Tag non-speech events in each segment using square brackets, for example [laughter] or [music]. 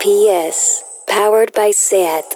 PS, powered by SAT.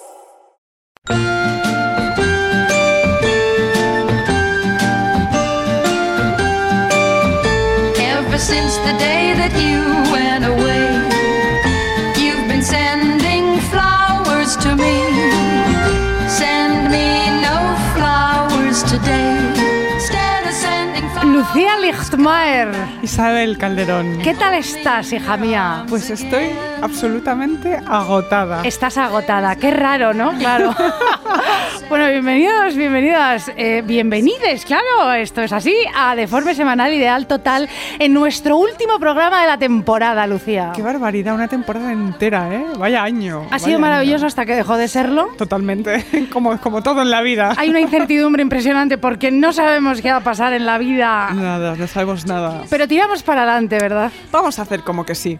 Lichtmaer, Isabel Calderón. ¿qué tal estás, hija mía? Pues estoy absolutamente agotada. Estás agotada, qué raro, ¿no? Claro. [laughs] bueno, bienvenidos, bienvenidas, eh, bienvenides, claro, esto es así, a Deforme Semanal Ideal Total en nuestro último programa de la temporada, Lucía. Qué barbaridad, una temporada entera, ¿eh? Vaya año. Ha vaya sido maravilloso año. hasta que dejó de serlo. Totalmente, [laughs] como, como todo en la vida. Hay una incertidumbre impresionante porque no sabemos qué va a pasar en la vida. Nada, no sabemos nada. Pero tiramos para adelante, ¿verdad? Vamos a hacer como que sí.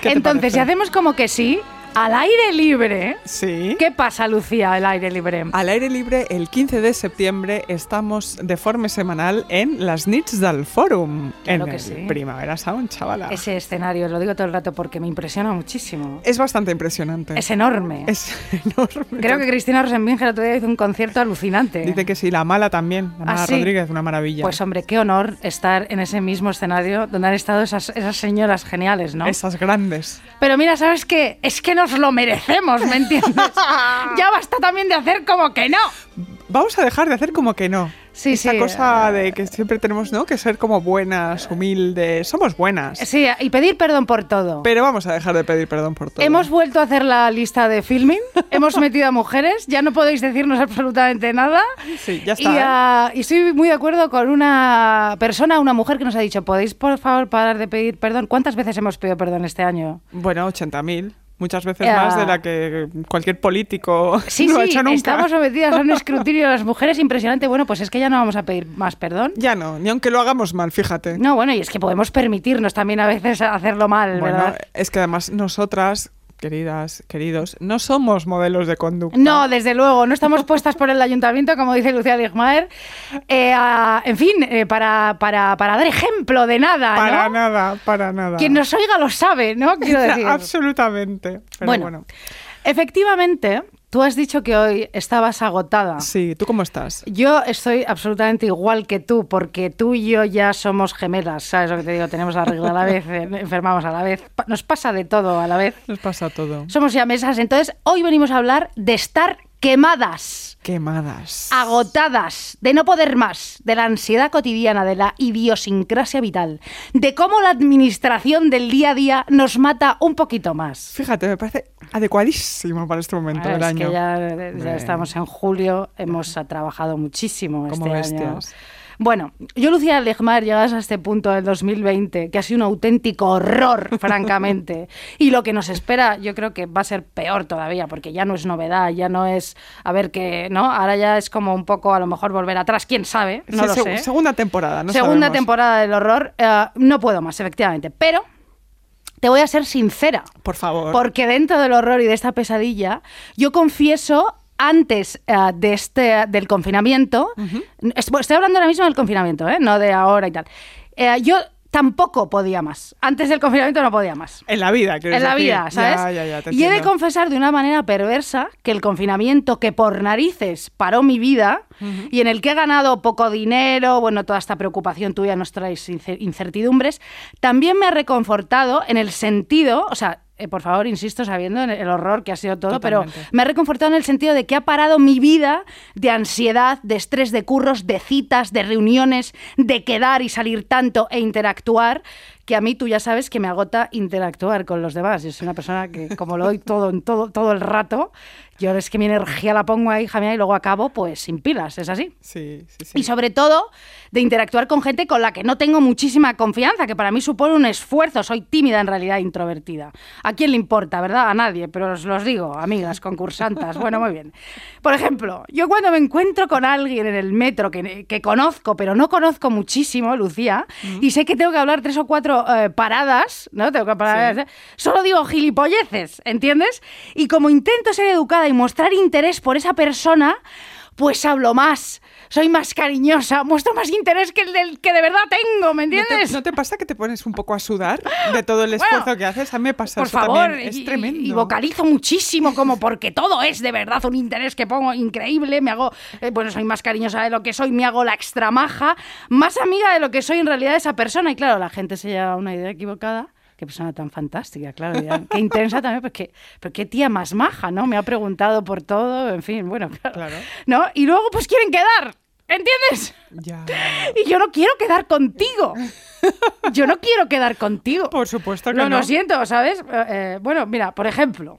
¿Qué te Entonces, si hacemos como que sí, al aire libre. Sí. ¿Qué pasa, Lucía, al aire libre? Al aire libre, el 15 de septiembre estamos de forma semanal en las Nits del. Claro en que el sí. Primavera Sound, chavala. Ese escenario, lo digo todo el rato porque me impresiona muchísimo. Es bastante impresionante. Es enorme. Es [laughs] enorme. Creo que Cristina Rosenbinger el otro día hizo un concierto alucinante. Dice que sí, la mala también. La ¿Ah, mala sí? Rodríguez, una maravilla. Pues hombre, qué honor estar en ese mismo escenario donde han estado esas, esas señoras geniales, ¿no? Esas grandes. Pero mira, ¿sabes qué? Es que nos lo merecemos, ¿me entiendes? [laughs] ya basta también de hacer como que no. Vamos a dejar de hacer como que no. Sí, Esa sí. cosa de que siempre tenemos, ¿no? Que ser como buenas, humildes. Somos buenas. Sí, y pedir perdón por todo. Pero vamos a dejar de pedir perdón por todo. Hemos vuelto a hacer la lista de filming, [laughs] hemos metido a mujeres, ya no podéis decirnos absolutamente nada. Sí, ya Y, está. ¿eh? ah, y estoy muy de acuerdo con una persona, una mujer que nos ha dicho, ¿podéis por favor parar de pedir perdón? ¿Cuántas veces hemos pedido perdón este año? Bueno, 80.000. Muchas veces más de la que cualquier político Sí, [laughs] lo ha sí, hecho nunca. estamos sometidas a un [laughs] escrutinio de las mujeres impresionante. Bueno, pues es que ya no vamos a pedir más perdón. Ya no, ni aunque lo hagamos mal, fíjate. No, bueno, y es que podemos permitirnos también a veces hacerlo mal, bueno, ¿verdad? es que además nosotras, queridas, queridos, no somos modelos de conducta. No, desde luego, no estamos puestas por el ayuntamiento, como dice Lucía Ligmaer. Eh, a- en fin, eh, para, para, para dar ejemplo de nada, Para ¿no? nada, para nada. Quien nos oiga lo sabe, ¿no? Quiero [laughs] decir. Absolutamente. Pero bueno, bueno. efectivamente, tú has dicho que hoy estabas agotada. Sí, ¿tú cómo estás? Yo estoy absolutamente igual que tú, porque tú y yo ya somos gemelas, ¿sabes lo que te digo? Tenemos la regla a la vez, [laughs] enfermamos a la vez, nos pasa de todo a la vez. Nos pasa todo. Somos ya mesas, entonces hoy venimos a hablar de estar quemadas. Quemadas. agotadas, de no poder más, de la ansiedad cotidiana, de la idiosincrasia vital, de cómo la administración del día a día nos mata un poquito más. Fíjate, me parece adecuadísimo para este momento del es año. que ya, ya Hombre. estamos en julio, hemos trabajado muchísimo Como este año. Bueno, yo, Lucía Legmar, llegadas a este punto del 2020, que ha sido un auténtico horror, [laughs] francamente, y lo que nos espera yo creo que va a ser peor todavía, porque ya no es novedad, ya no es, a ver qué, ¿no? Ahora ya es como un poco, a lo mejor, volver atrás, quién sabe, no Sí, lo seg- sé. Segunda temporada, no Segunda sabemos. temporada del horror, eh, no puedo más, efectivamente, pero te voy a ser sincera. Por favor. Porque dentro del horror y de esta pesadilla, yo confieso antes eh, de este del confinamiento, es- estoy hablando ahora mismo del confinamiento, ¿eh? no de ahora y tal. Eh, yo tampoco podía más. Antes del confinamiento no podía más. En la vida, quiero En la decir. vida, ¿sabes? Ya, ya, ya, y he de confesar de una manera perversa que el confinamiento que por narices paró mi vida y en el que he ganado poco dinero, bueno, toda esta preocupación tuya nos ince- incertidumbres, también me ha reconfortado en el sentido, o sea, eh, por favor, insisto, sabiendo en el horror que ha sido todo, Totalmente. pero me ha reconfortado en el sentido de que ha parado mi vida de ansiedad, de estrés de curros, de citas, de reuniones, de quedar y salir tanto e interactuar, que a mí tú ya sabes que me agota interactuar con los demás. Yo soy una persona que, como lo doy todo, en todo, todo el rato, yo es que mi energía la pongo ahí, hija mía, y luego acabo pues sin pilas, es así. Sí, sí, sí. Y sobre todo de interactuar con gente con la que no tengo muchísima confianza, que para mí supone un esfuerzo. Soy tímida en realidad, introvertida. ¿A quién le importa, verdad? A nadie, pero os los digo, amigas, concursantas. Bueno, muy bien. Por ejemplo, yo cuando me encuentro con alguien en el metro que, que conozco, pero no conozco muchísimo, Lucía, y sé que tengo que hablar tres o cuatro eh, paradas, ¿no? Tengo que parar. Sí. Solo digo gilipolleces, ¿entiendes? Y como intento ser educada y mostrar interés por esa persona, pues hablo más, soy más cariñosa, muestro más interés que el del que de verdad tengo, ¿me ¿No te, entiendes? no te pasa que te pones un poco a sudar de todo el esfuerzo Bueno, que haces? A mí me pasa Por eso favor, también. Es y- tremendo. Y, vocalizo muchísimo, como porque todo es de verdad un interés que pongo increíble. Me hago, eh, bueno, soy más cariñosa de lo que soy, me hago la extra maja, más amiga de lo que soy en realidad esa persona. Y claro, la gente se lleva una idea equivocada. Qué persona tan fantástica, claro. Qué intensa también, porque, pero qué tía más maja, ¿no? Me ha preguntado por todo, en fin, bueno, claro. Claro. ¿No? Y luego, pues quieren quedar, ¿entiendes? Ya. Y yo no quiero quedar contigo. Yo no quiero quedar contigo. Por supuesto que no. no. Lo siento, ¿sabes? Eh, bueno, mira, por ejemplo,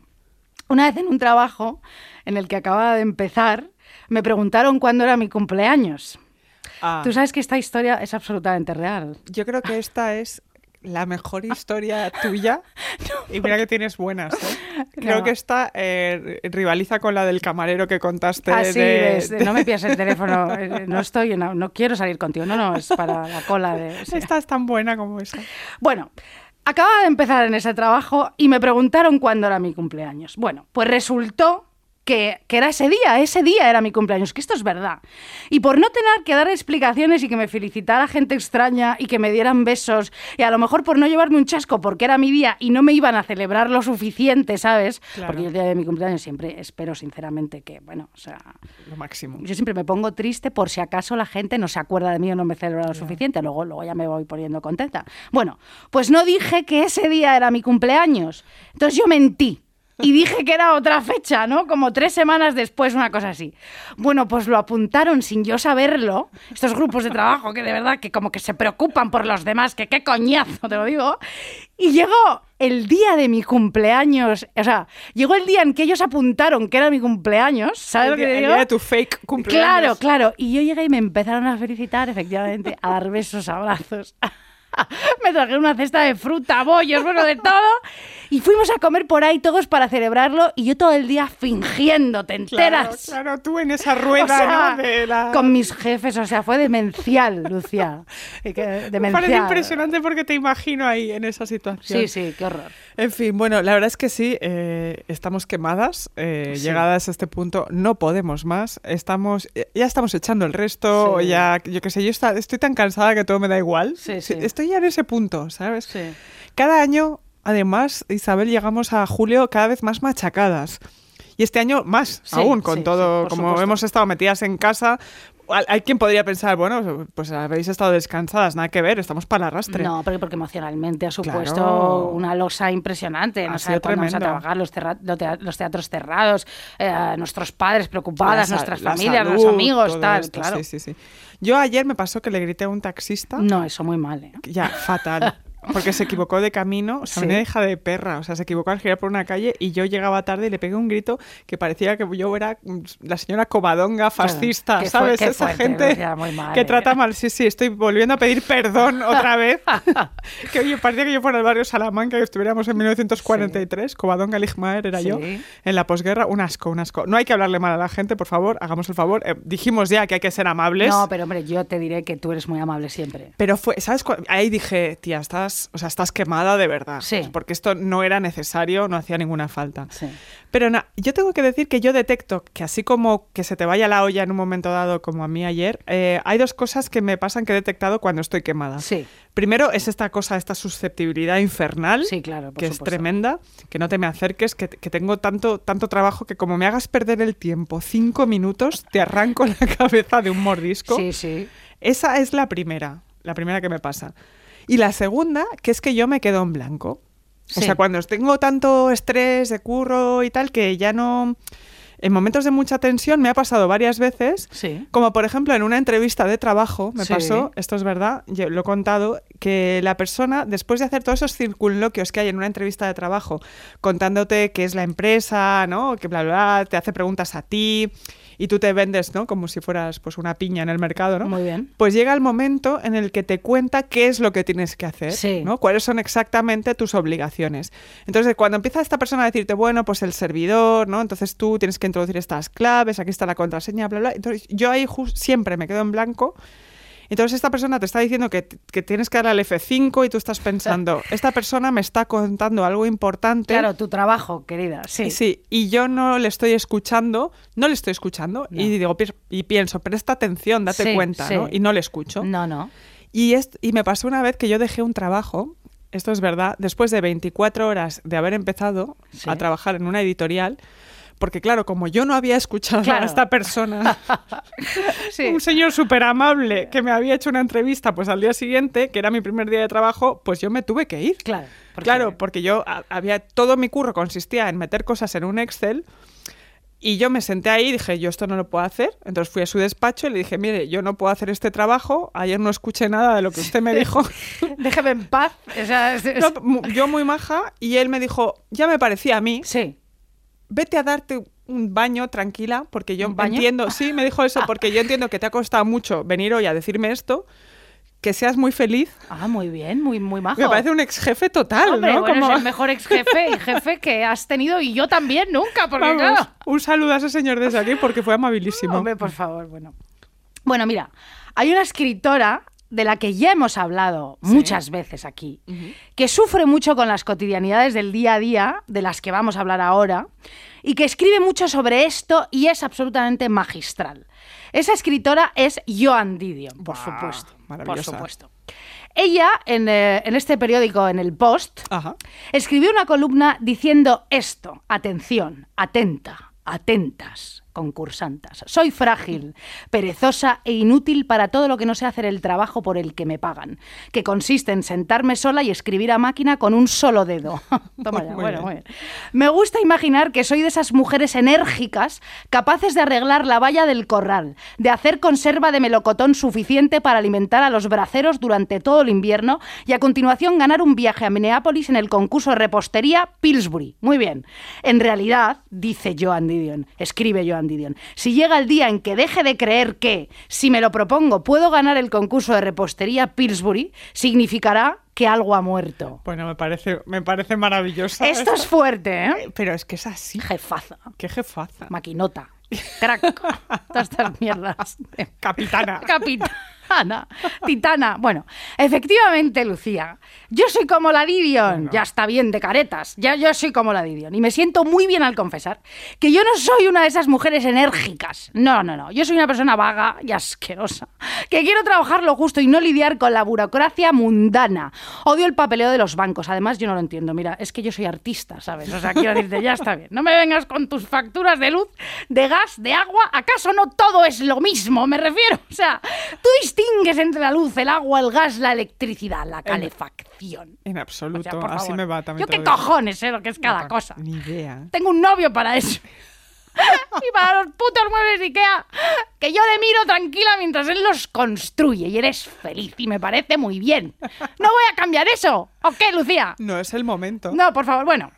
una vez en un trabajo en el que acababa de empezar, me preguntaron cuándo era mi cumpleaños. Ah, Tú sabes que esta historia es absolutamente real. Yo creo que esta es la mejor historia tuya. [laughs] y mira que tienes buenas. ¿eh? Creo No. que esta eh, rivaliza con la del camarero que contaste. Así de- es, no me pidas el [laughs] teléfono, eh, no estoy, en- no quiero salir contigo, no, no, es para la cola de... Esta es tan buena como esa. Bueno, acababa de empezar en ese trabajo y me preguntaron cuándo era mi cumpleaños. Bueno, pues resultó que, que era ese día, ese día era mi cumpleaños, que esto es verdad. Y por no tener que dar explicaciones y que me felicitara gente extraña y que me dieran besos, y a lo mejor por no llevarme un chasco porque era mi día y no me iban a celebrar lo suficiente, ¿sabes? Claro. Porque yo el día de mi cumpleaños siempre espero sinceramente que, bueno, o sea, Lo máximo. yo siempre me pongo triste por si acaso la gente no se acuerda de mí o no me celebra lo suficiente. Luego, luego ya me voy poniendo contenta. Bueno, pues no dije que ese día era mi cumpleaños. Entonces yo mentí. Y dije que era otra fecha, ¿no? Como tres semanas después, una cosa así. Bueno, pues lo apuntaron sin yo saberlo, estos grupos de trabajo que de verdad que como que se preocupan por los demás, que qué coñazo, te lo digo. Y llegó el día de mi cumpleaños, o sea, llegó el día en que ellos apuntaron que era mi cumpleaños, ¿sabes El lo que el digo? día de tu fake cumpleaños. Claro, claro. Y yo llegué y me empezaron a felicitar, efectivamente, a dar besos, abrazos. [laughs] me trajeron una cesta de fruta, bollos, bueno, de todo. Y fuimos a comer por ahí todos para celebrarlo y yo todo el día fingiendo, ¿te Claro, enteras? claro, tú en esa rueda [laughs] O sea, ¿no? de la... Con mis jefes, o sea, fue demencial, Lucía. Que- [laughs] Me Demencial. parece impresionante porque te imagino ahí en esa situación. Sí, sí, qué horror. En fin, bueno, la verdad es que sí, eh, estamos quemadas, eh, Sí. llegadas a este punto, no podemos más, estamos, ya estamos echando el resto, Sí. ya, yo qué sé, yo está- estoy tan cansada que todo me da igual. Sí, sí. Estoy ya en ese punto, ¿sabes? Sí. Cada año, además, Isabel, llegamos a julio cada vez más machacadas. Y este año más Sí, aún, con sí, todo, sí, como supuesto. hemos estado metidas en casa. Hay- quien podría pensar, bueno, pues habéis estado descansadas, nada que ver, estamos para el arrastre. No, porque, porque emocionalmente ha supuesto Claro. una losa impresionante. Ha No sé cuándo vamos a trabajar, los, teatros cerrados, eh, nuestros padres preocupadas, La nuestras la familias, salud, los amigos, tal, esto, claro. Sí, sí, sí. Yo ayer me pasó que le grité a un taxista, No, eso muy mal, ¿eh? ya, fatal. [laughs] Porque se equivocó de camino, o sea, Sí. una hija de perra, o sea, se equivocó al girar por una calle y yo llegaba tarde y le pegué un grito que parecía que yo era mm, la señora Covadonga fascista, ¿sabes? qué Esa fuerte, gente mal, que ¿eh? trata mal. Sí, sí, estoy volviendo a pedir perdón [laughs] otra vez. [laughs] que oye, parecía que yo fuera del barrio Salamanca, que estuviéramos en 1943, Covadonga Ligmaer era yo, Sí. en la posguerra, un asco, un asco. No hay que hablarle mal a la gente, por favor, hagamos el favor. Eh, dijimos ya que hay que ser amables. No, pero hombre, yo te diré que tú eres muy amable siempre. Pero fue, ¿sabes? Ahí dije, tía, estás, o sea, estás quemada de verdad. Sí. Porque esto no era necesario, no hacía ninguna falta. Sí. Pero na- yo tengo que decir que yo detecto que así como que se te vaya la olla en un momento dado, como a mí ayer, eh, hay dos cosas que me pasan que he detectado cuando estoy quemada. Sí. Primero es esta cosa, esta susceptibilidad infernal, Sí, claro, que es tremenda, que no te me acerques, que, que tengo tanto, tanto trabajo que como me hagas perder el tiempo cinco minutos, te arranco la [laughs] cabeza de un mordisco. Sí, sí. Esa es la primera, la primera que me pasa. Y la segunda, que es que yo me quedo en blanco. O sea, cuando tengo tanto estrés de curro y tal, que ya no... En momentos de mucha tensión me ha pasado varias veces, Sí. como por ejemplo en una entrevista de trabajo, me Sí. pasó, esto es verdad, yo lo he contado, que la persona, después de hacer todos esos circunloquios que hay en una entrevista de trabajo, contándote qué es la empresa, ¿no? Que bla, bla, bla, te hace preguntas a ti y tú te vendes, ¿no? Como si fueras pues una piña en el mercado, ¿no? Muy bien. Pues llega el momento en el que te cuenta qué es lo que tienes que hacer, Sí. ¿no? Cuáles son exactamente tus obligaciones. Entonces, cuando empieza esta persona a decirte, bueno, pues el servidor, ¿no? Entonces tú tienes que introducir estas claves, aquí está la contraseña, bla, bla. Entonces, yo ahí siempre me quedo en blanco. Entonces esta persona te está diciendo que, que tienes que darle al F5 y tú estás [laughs] pensando, esta persona me está contando algo importante. Claro, tu trabajo, querida. Sí. Sí, y yo no le estoy escuchando, no le estoy escuchando, No. y digo, y pienso, presta atención, date Sí, cuenta, sí. ¿no? Y no le escucho. No, no. Y, y me pasó una vez que yo dejé un trabajo, esto es verdad, después de 24 horas de haber empezado Sí. a trabajar en una editorial, porque claro, como yo no había escuchado Claro. a esta persona, [laughs] Sí. un señor súper amable que me había hecho una entrevista pues al día siguiente, que era mi primer día de trabajo, pues yo me tuve que ir. Claro. porque- Claro, porque yo a- había todo mi curro consistía en meter cosas en un Excel y yo me senté ahí y dije, yo esto no lo puedo hacer. Entonces fui a su despacho y le dije, mire, yo no puedo hacer este trabajo. Ayer no escuché nada de lo que usted me dijo. [laughs] Déjame en paz. O sea, es- es- No, mu- yo muy maja y él me dijo, ya me parecía a mí, Sí. Vete a darte un baño tranquila porque yo entiendo, sí, me dijo eso [laughs] porque yo entiendo que te ha costado mucho venir hoy a decirme esto, que seas muy feliz. Ah, muy bien, muy, muy majo. Me parece un ex jefe total, Hombre, ¿no? bueno, Como- es el mejor ex jefe y jefe que has tenido y yo también nunca, porque Vamos, claro. un saludo a ese señor desde aquí porque fue amabilísimo. Hombre, por favor, bueno. Bueno, mira, hay una escritora de la que ya hemos hablado muchas veces aquí, que sufre mucho con las cotidianidades del día a día, de las que vamos a hablar ahora, y que escribe mucho sobre esto y es absolutamente magistral. Esa escritora es Joan Didion, por supuesto. Por supuesto. Ella, en, eh, en este periódico, en el Post, Ajá. escribió una columna diciendo esto, atención, atenta, atentas, concursantas. Soy frágil, perezosa e inútil para todo lo que no sé hacer el trabajo por el que me pagan, que consiste en sentarme sola y escribir a máquina con un solo dedo. [laughs] Toma ya, Muy bueno, bien. muy bien. Me gusta imaginar que soy de esas mujeres enérgicas capaces de arreglar la valla del corral, de hacer conserva de melocotón suficiente para alimentar a los braceros durante todo el invierno y a continuación ganar un viaje a Minneapolis en el concurso de repostería Pillsbury. Muy bien. En realidad, dice Joan Didion, escribe Joan Si llega el día en que deje de creer que, si me lo propongo, puedo ganar el concurso de repostería Pillsbury, significará que algo ha muerto. Bueno, me parece, me parece maravillosa. Esto es fuerte, ¿eh? Pero es que es así. Jefaza. Qué jefaza. Maquinota. Crack. [laughs] Todas estas mierdas. Capitana. Capitana. Titana. Bueno, efectivamente, Lucía. Yo soy como la Didion. Ya está bien de caretas. Ya yo soy como la Didion. Y me siento muy bien al confesar que yo no soy una de esas mujeres enérgicas. No, no, no. Yo soy una persona vaga y asquerosa. Que quiero trabajar lo justo y no lidiar con la burocracia mundana. Odio el papeleo de los bancos. Además, yo no lo entiendo. Mira, es que yo soy artista, ¿sabes? O sea, quiero decirte, ya está bien. No me vengas con tus facturas de luz, de gas, de agua. ¿Acaso no todo es lo mismo? Me refiero. O sea, tú distingues entre la luz, el agua, el gas, la electricidad, la calefacción. En O absoluto. sea, por así favor. me va también. Yo qué cojones sé lo que es cada No, cosa. Ni idea. Tengo un novio para eso. [laughs] y para los putos muebles Ikea, que yo le miro tranquila mientras él los construye y eres feliz y me parece muy bien. No voy a cambiar eso. ¿O qué, Lucía? No es el momento. No, por favor, bueno.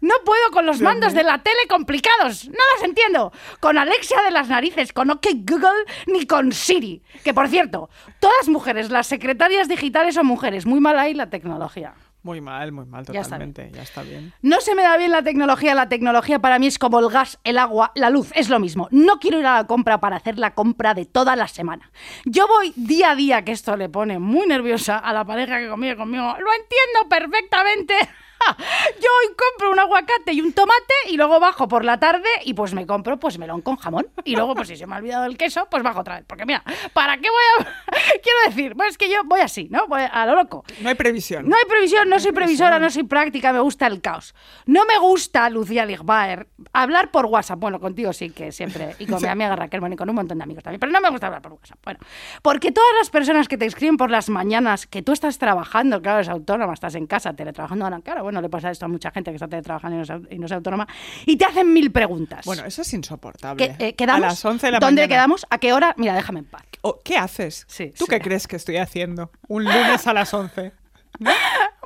No puedo con los mandos de la tele complicados. No los entiendo. Con Alexia de las narices, con OK Google, ni con Siri. Que por cierto, todas mujeres, las secretarias digitales son mujeres. Muy mal ahí la tecnología. Muy mal, muy mal, Ya está totalmente. Ya está bien. No se me da bien la tecnología. La tecnología para mí es como el gas, el agua, la luz. Es lo mismo. No quiero ir a la compra para hacer la compra de toda la semana. Yo voy día a día, que esto le pone muy nerviosa a la pareja que convive conmigo. Lo entiendo perfectamente. [laughs] Yo hoy compro un aguacate y un tomate y luego bajo por la tarde y pues me compro pues melón con jamón. Y luego pues si se me ha olvidado el queso, pues bajo otra vez. Porque mira, ¿para qué voy a...? [laughs] Quiero decir, pues es que yo voy así, ¿no? Voy a lo loco. No hay previsión. No hay previsión, no soy previsora, no soy práctica, me gusta el caos. No me gusta, Lucía Ligbaer, hablar por WhatsApp. Bueno, contigo sí que siempre, y con mi amiga Raquel, bueno, y con un montón de amigos también, pero no me gusta hablar por WhatsApp. Bueno, porque todas las personas que te escriben por las mañanas, que tú estás trabajando, claro, es autónoma, estás en casa, teletrabajando, ahora, claro, bueno, le pasa esto a mucha gente que está teletrabajando y no es, autónoma, y te hacen mil preguntas. Bueno, eso es insoportable. ¿Qué- eh, ¿Quedamos? A las 11 de la ¿Dónde mañana. quedamos? ¿A qué hora? Mira, déjame en paz. Oh, ¿Qué haces? Sí, ¿Tú sí. qué crees que estoy haciendo? Un lunes a las 11. [laughs]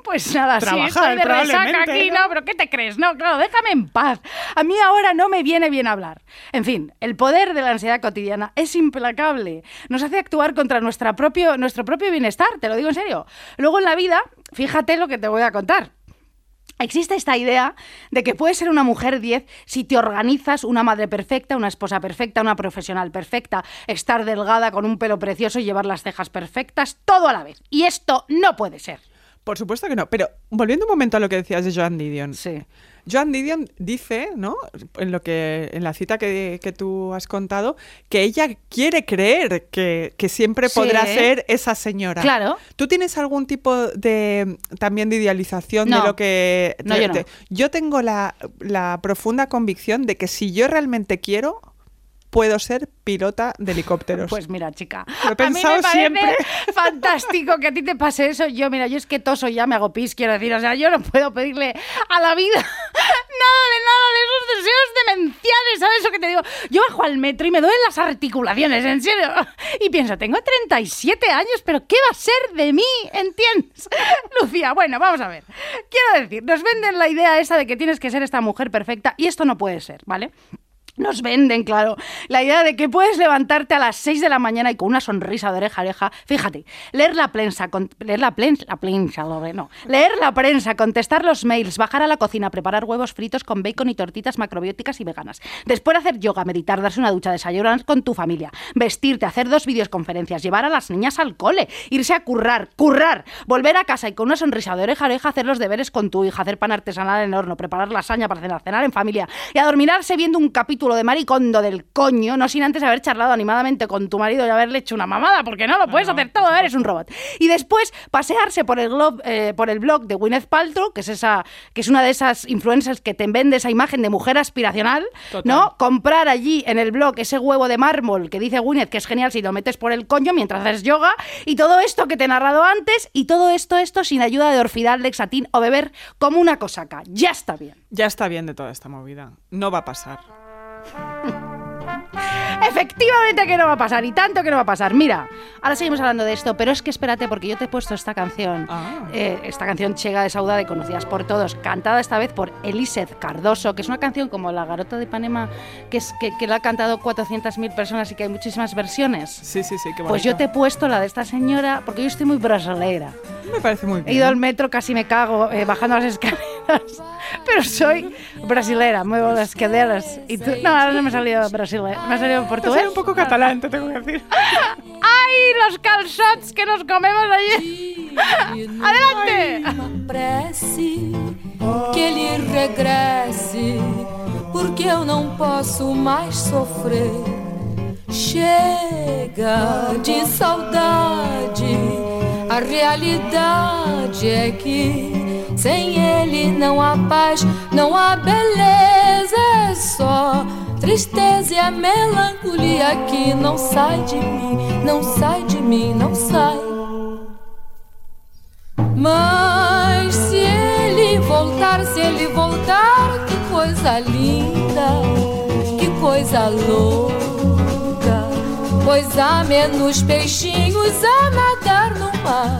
Pues nada, sí, Trabajar, estoy de resaca aquí, ¿no? no, pero ¿qué te crees? No, claro, déjame en paz. A mí ahora no me viene bien hablar. En fin, el poder de la ansiedad cotidiana es implacable. Nos hace actuar contra nuestra propio, nuestro propio bienestar, te lo digo en serio. Luego en la vida, fíjate lo que te voy a contar. Existe esta idea de que puedes ser una mujer 10 si te organizas una madre perfecta, una esposa perfecta, una profesional perfecta, estar delgada con un pelo precioso y llevar las cejas perfectas, todo a la vez. Y esto no puede ser. Por supuesto que no. Pero volviendo un momento a lo que decías de Joan Didion. Sí. Joan Didion dice, ¿no? En lo que, en la cita que, que tú has contado, que ella quiere creer que, que siempre Sí. podrá ser esa señora. Claro. ¿Tú tienes algún tipo de también de idealización No. de lo que No, yo no. yo tengo la, la profunda convicción de que si yo realmente quiero, puedo ser pilota de helicópteros. Pues mira, chica, Lo he a mí pensado me parece siempre. [laughs] fantástico que a ti te pase eso. Yo, mira, yo es que toso ya me hago pis, quiero decir, o sea, yo no puedo pedirle a la vida [laughs] nada de nada de esos deseos demenciales, ¿sabes lo que te digo? Yo bajo al metro y me duelen las articulaciones, en serio. Y pienso, tengo 37 años, pero ¿qué va a ser de mí? ¿Entiendes? [laughs] Lucía, bueno, vamos a ver. Quiero decir, nos venden la idea esa de que tienes que ser esta mujer perfecta y esto no puede ser, ¿vale? Nos venden, claro, la idea de que puedes levantarte a las 6 de la mañana y con una sonrisa de oreja a oreja, fíjate, leer la prensa, con- leer la prensa, la prensa, no, leer la prensa, contestar los mails, bajar a la cocina, preparar huevos fritos con bacon y tortitas macrobióticas y veganas, después hacer yoga, meditar, darse una ducha, desayunar con tu familia, vestirte, hacer dos videoconferencias, llevar a las niñas al cole, irse a currar, currar, volver a casa y con una sonrisa de oreja a oreja hacer los deberes con tu hija, hacer pan artesanal en horno, preparar lasaña para cenar, cenar en familia y adormirarse viendo un capítulo de maricondo del coño, no sin antes haber charlado animadamente con tu marido y haberle hecho una mamada, porque no lo puedes hacer todo, eres un robot. Y después pasearse por el, glob- eh, por el blog de Gwyneth Paltrow, que es, esa, que es una de esas influencers que te vende esa imagen de mujer aspiracional, Total. ¿no? Comprar allí en el blog ese huevo de mármol que dice Gwyneth que es genial si lo metes por el coño mientras haces yoga y todo esto que te he narrado antes y todo esto, esto sin ayuda de Orfidal, Lexatin o beber como una cosaca. Ya está bien. Ya está bien de toda esta movida. No va a pasar. Ha [laughs] Efectivamente que no va a pasar, y tanto que no va a pasar. Mira, ahora seguimos hablando de esto, pero es que espérate, porque yo te he puesto esta canción, Ah. eh, esta canción Chega de Saudade, conocidas por todos, cantada esta vez por Eliseth Cardoso, que es una canción como La Garota de Ipanema, que, es, que, que la ha cantado 400.000 personas y que hay muchísimas versiones. Sí, sí, sí, qué bonito. Pues yo te he puesto la de esta señora, porque yo estoy muy brasilera. Me parece muy bien. He ido al metro, casi me cago eh, bajando las escaleras. [laughs] Pero soy brasilera, muevo las escaleras. Y tú, no, ahora no me ha salido brasilera, me ha salido Te portugués. sale un poco catalán, te tengo que decir. [laughs] ¡Ay, los calzots que nos comemos allí! [laughs] ¡Adelante! Que ele regresse, porque eu não posso mais sofrer. Chega de saudade, a realidade é que sem ele não há paz, não há beleza, é só tristeza e a melancolia que não sai de mim, não sai de mim, não sai. Mas se ele voltar, se ele voltar, que coisa linda, que coisa louca. Pois há menos peixinhos a nadar no mar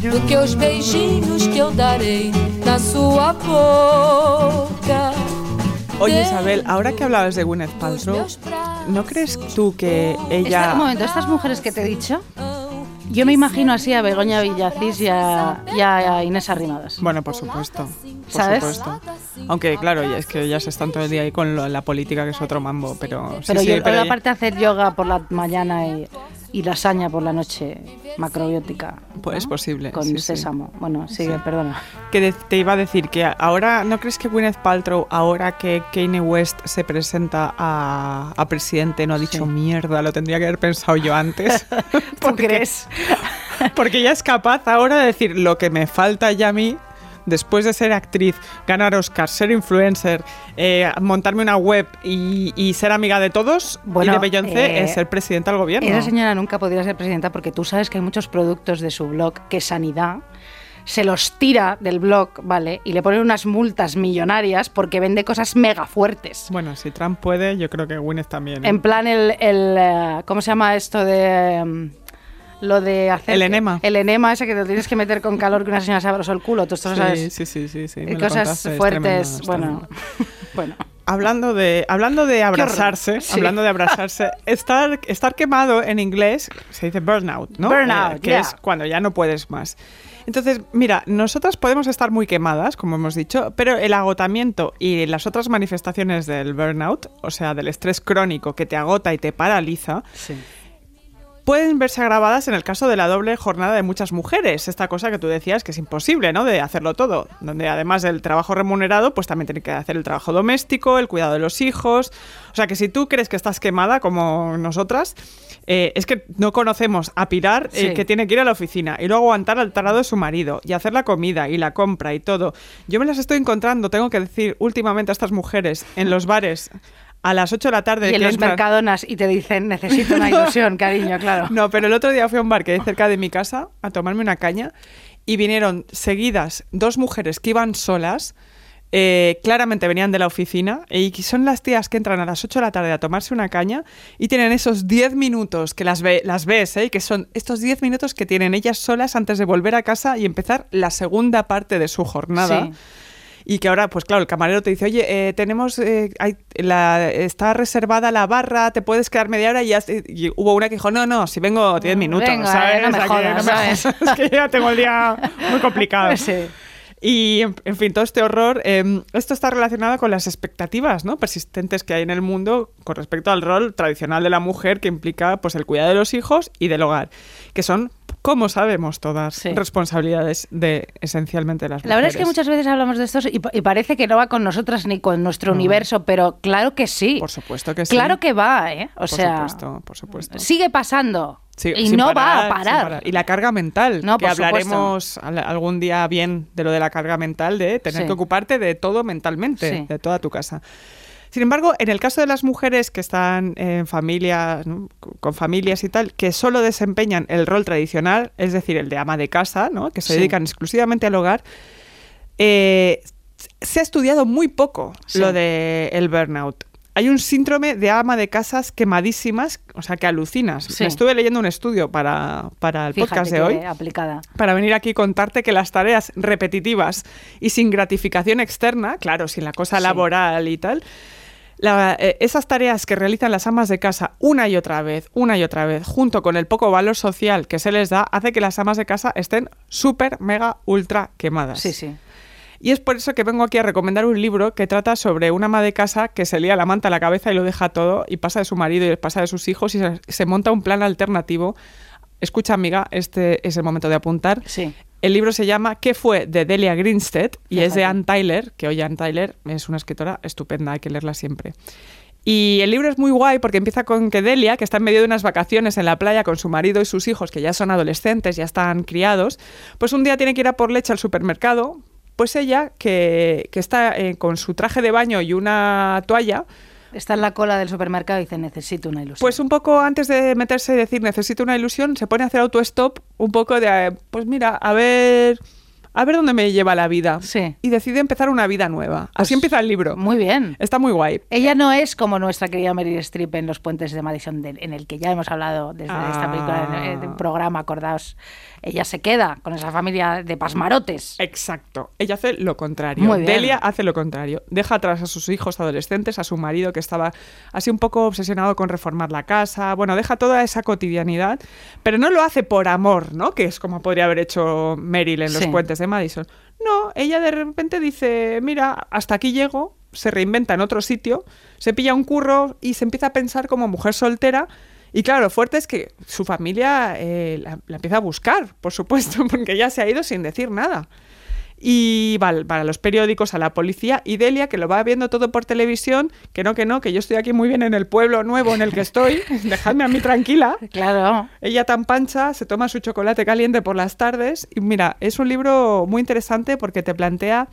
do que os beijinhos que eu darei na sua boca. Oye, Isabel, ahora que hablabas de Gwyneth Paltrow, ¿no crees tú que ella... Un momento, estas mujeres que te he dicho, yo me imagino así a Begoña Villacís y a, y a Inés Arrimadas. Bueno, por supuesto. Por ¿Sabes? supuesto. Aunque, claro, ya es que ellas están todo el día ahí con lo- la política, que es otro mambo, pero... pero sí, yo, pero ella- de hacer yoga por la mañana y, y lasaña por la noche, macrobiótica. Pues es posible, Con sí, sí. sésamo. Bueno, sigue, perdona. Que te iba a decir que ahora, ¿no crees que Gwyneth Paltrow, ahora que Kanye West se presenta a, a presidente, no ha dicho mierda? Lo tendría que haber pensado yo antes. [laughs] ¿Tú [laughs] crees? [laughs] Porque ella es capaz ahora de decir lo que me falta ya a mí. Después de ser actriz, ganar Oscars, ser influencer, eh, montarme una web y, y ser amiga de todos, Bueno, y de Beyoncé, eh, es ser presidenta del gobierno. Esa señora nunca podría ser presidenta porque tú sabes que hay muchos productos de su blog que Sanidad se los tira del blog, ¿vale? Y le ponen unas multas millonarias porque vende cosas mega fuertes. Bueno, si Trump puede, yo creo que Gwyneth también. ¿eh? En plan, el, el, ¿cómo se llama esto de... lo de hacer... El enema. El enema ese que te tienes que meter con calor que una señora se abrosó el culo. Tú esto sí, sabes. sí, sí, sí, sí, me cosas contaste, es fuertes. tremendo, es bueno, tremendo. [laughs] bueno. Hablando de, hablando de abrazarse, Sí. hablando de abrazarse, [laughs] estar, estar quemado en inglés se dice burnout, ¿no? Burnout, Eh, que yeah. es cuando ya no puedes más. Entonces, mira, nosotras podemos estar muy quemadas, como hemos dicho, pero el agotamiento y las otras manifestaciones del burnout, o sea, del estrés crónico que te agota y te paraliza, pueden verse agravadas en el caso de la doble jornada de muchas mujeres. Esta cosa que tú decías que es imposible, ¿no? De hacerlo todo. Donde además del trabajo remunerado, pues también tiene que hacer el trabajo doméstico, el cuidado de los hijos. O sea que si tú crees que estás quemada como nosotras, eh, es que no conocemos a Pilar eh, Sí. que tiene que ir a la oficina y luego aguantar al tarado de su marido y hacer la comida y la compra y todo. Yo me las estoy encontrando, tengo que decir, últimamente a estas mujeres en los bares a las 8 de la tarde. Y en los mercadonas y te dicen, necesito una [laughs] ilusión, cariño, claro. no, pero el otro día fui a un bar que hay cerca de mi casa a tomarme una caña y vinieron seguidas dos mujeres que iban solas. eh, claramente venían de la oficina y son las tías que entran a las 8 de la tarde a tomarse una caña y tienen esos 10 minutos que las, ve- las ves, ¿eh? que son estos 10 minutos que tienen ellas solas antes de volver a casa y empezar la segunda parte de su jornada. Sí. Y que ahora, pues claro, el camarero te dice, oye, eh, tenemos, eh, hay- la, está reservada la barra, te puedes quedar media hora y, ya, y hubo una que dijo, no, no, si vengo 10 minutos, Venga, ¿sabes? no me jodas, ¿sabes? [laughs] es que ya tengo el día muy complicado. [laughs] Sí. Y, en, en fin, todo este horror, eh, esto está relacionado con las expectativas ¿no? persistentes que hay en el mundo con respecto al rol tradicional de la mujer que implica pues, el cuidado de los hijos y del hogar, que son, como sabemos todas, Sí. responsabilidades de esencialmente las La verdad es que mujeres. muchas veces hablamos de esto y, pa- y parece que no va con nosotras ni con nuestro universo, pero claro que sí. Por supuesto que sí. Claro que va, ¿eh? O Por sea, supuesto, por supuesto. sigue pasando. Sí, y no parar, va a parar. Y la carga mental, No, que supuesto. hablaremos al- algún día bien de lo de la carga mental, de tener Sí. que ocuparte de todo mentalmente, Sí. de toda tu casa. Sin embargo, en el caso de las mujeres que están en familias, ¿no? con familias y tal, que solo desempeñan el rol tradicional, es decir, el de ama de casa, ¿no? que se Sí. dedican exclusivamente al hogar, eh, se ha estudiado muy poco Sí. lo del el burnout. Hay un síndrome de ama de casas quemadísimas, o sea, que alucinas. Sí. Me estuve leyendo un estudio para, para el Fíjate podcast de hoy aplicada. para venir aquí y contarte que las tareas repetitivas y sin gratificación externa, claro, sin la cosa Sí. laboral y tal, la- eh, esas tareas que realizan las amas de casa una y otra vez, una y otra vez, junto con el poco valor social que se les da, hace que las amas de casa estén súper, mega, ultra quemadas. Sí, sí. Y es por eso que vengo aquí a recomendar un libro que trata sobre una ama de casa que se lía la manta a la cabeza y lo deja todo y pasa de su marido y pasa de sus hijos y se, se monta un plan alternativo. Escucha, amiga, este es el momento de apuntar. Sí. El libro se llama ¿Qué fue? de Delia Grinstead y es de. Ann Tyler, que hoy Ann Tyler es una escritora estupenda, hay que leerla siempre. Y el libro es muy guay porque empieza con que Delia, que está en medio de unas vacaciones en la playa con su marido y sus hijos, que ya son adolescentes, ya están criados, pues un día tiene que ir a por leche al supermercado. Pues ella, que, que está eh, con su traje de baño y una toalla, Está en la cola del supermercado y dice, necesito una ilusión. pues un poco antes de meterse y decir necesito una ilusión, se pone a hacer autostop un poco de, pues mira, a ver, a ver dónde me lleva la vida. Sí. Y decide empezar una vida nueva. Así Pues, empieza el libro. Muy bien. Está muy guay. Ella no es como nuestra querida Meryl Streep en Los Puentes de Madison, de- en el que ya hemos hablado desde esta película, en, en un Ah. programa, acordaos. Ella se queda con esa familia de pasmarotes. Exacto. Ella hace lo contrario. Muy bien. Delia hace lo contrario. Deja atrás a sus hijos adolescentes, a su marido que estaba así un poco obsesionado con reformar la casa. Bueno, deja toda esa cotidianidad, pero no lo hace por amor, ¿no? Que es como podría haber hecho Meryl en los Sí. puentes de Madison. No, ella de repente dice, mira, hasta aquí llego, se reinventa en otro sitio, se pilla un curro y se empieza a pensar como mujer soltera. Y claro, lo fuerte es que su familia eh, la, empieza a buscar, por supuesto, [laughs] porque ella se ha ido sin decir nada. Y va, al- va a los periódicos, a la policía, y Delia, que lo va viendo todo por televisión, que no, que no, que yo estoy aquí muy bien en el pueblo nuevo en el que estoy, [laughs] dejadme a mí tranquila. Claro. Ella tan pancha, se toma su chocolate caliente por las tardes y mira, es un libro muy interesante porque te plantea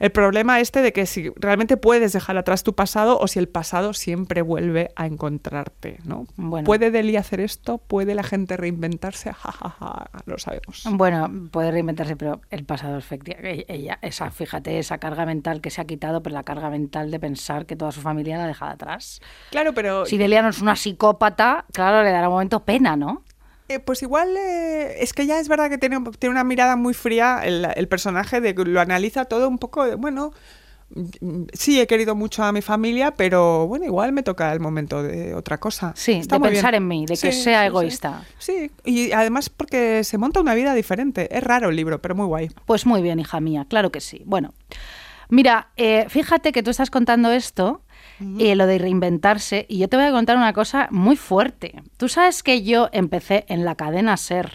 el problema este de que si realmente puedes dejar atrás tu pasado o si el pasado siempre vuelve a encontrarte, ¿no? Bueno. ¿Puede Deli hacer esto? ¿Puede la gente reinventarse? Ja, ja, ja, lo sabemos. Bueno, puede reinventarse, pero el pasado efectivamente. Ella, esa, fíjate, esa carga mental que se ha quitado, pero la carga mental de pensar que toda su familia la ha dejado atrás. Claro, pero Si Delia no es una psicópata, claro, le dará un momento pena, ¿no? Eh, pues igual eh, es que ya es verdad que tiene, tiene una mirada muy fría el, el personaje de que lo analiza todo un poco de, bueno, sí he querido mucho a mi familia, pero bueno, igual me toca el momento de otra cosa. Sí, Está de pensar bien. en mí, de Sí, que sea sí. egoísta. Sí, y además porque se monta una vida diferente. Es raro el libro, pero muy guay. Pues muy bien, hija mía, claro que sí. Bueno, mira, eh, fíjate que tú estás contando esto, eh, lo de reinventarse, y yo te voy a contar una cosa muy fuerte. Tú sabes que yo empecé en la cadena Ser,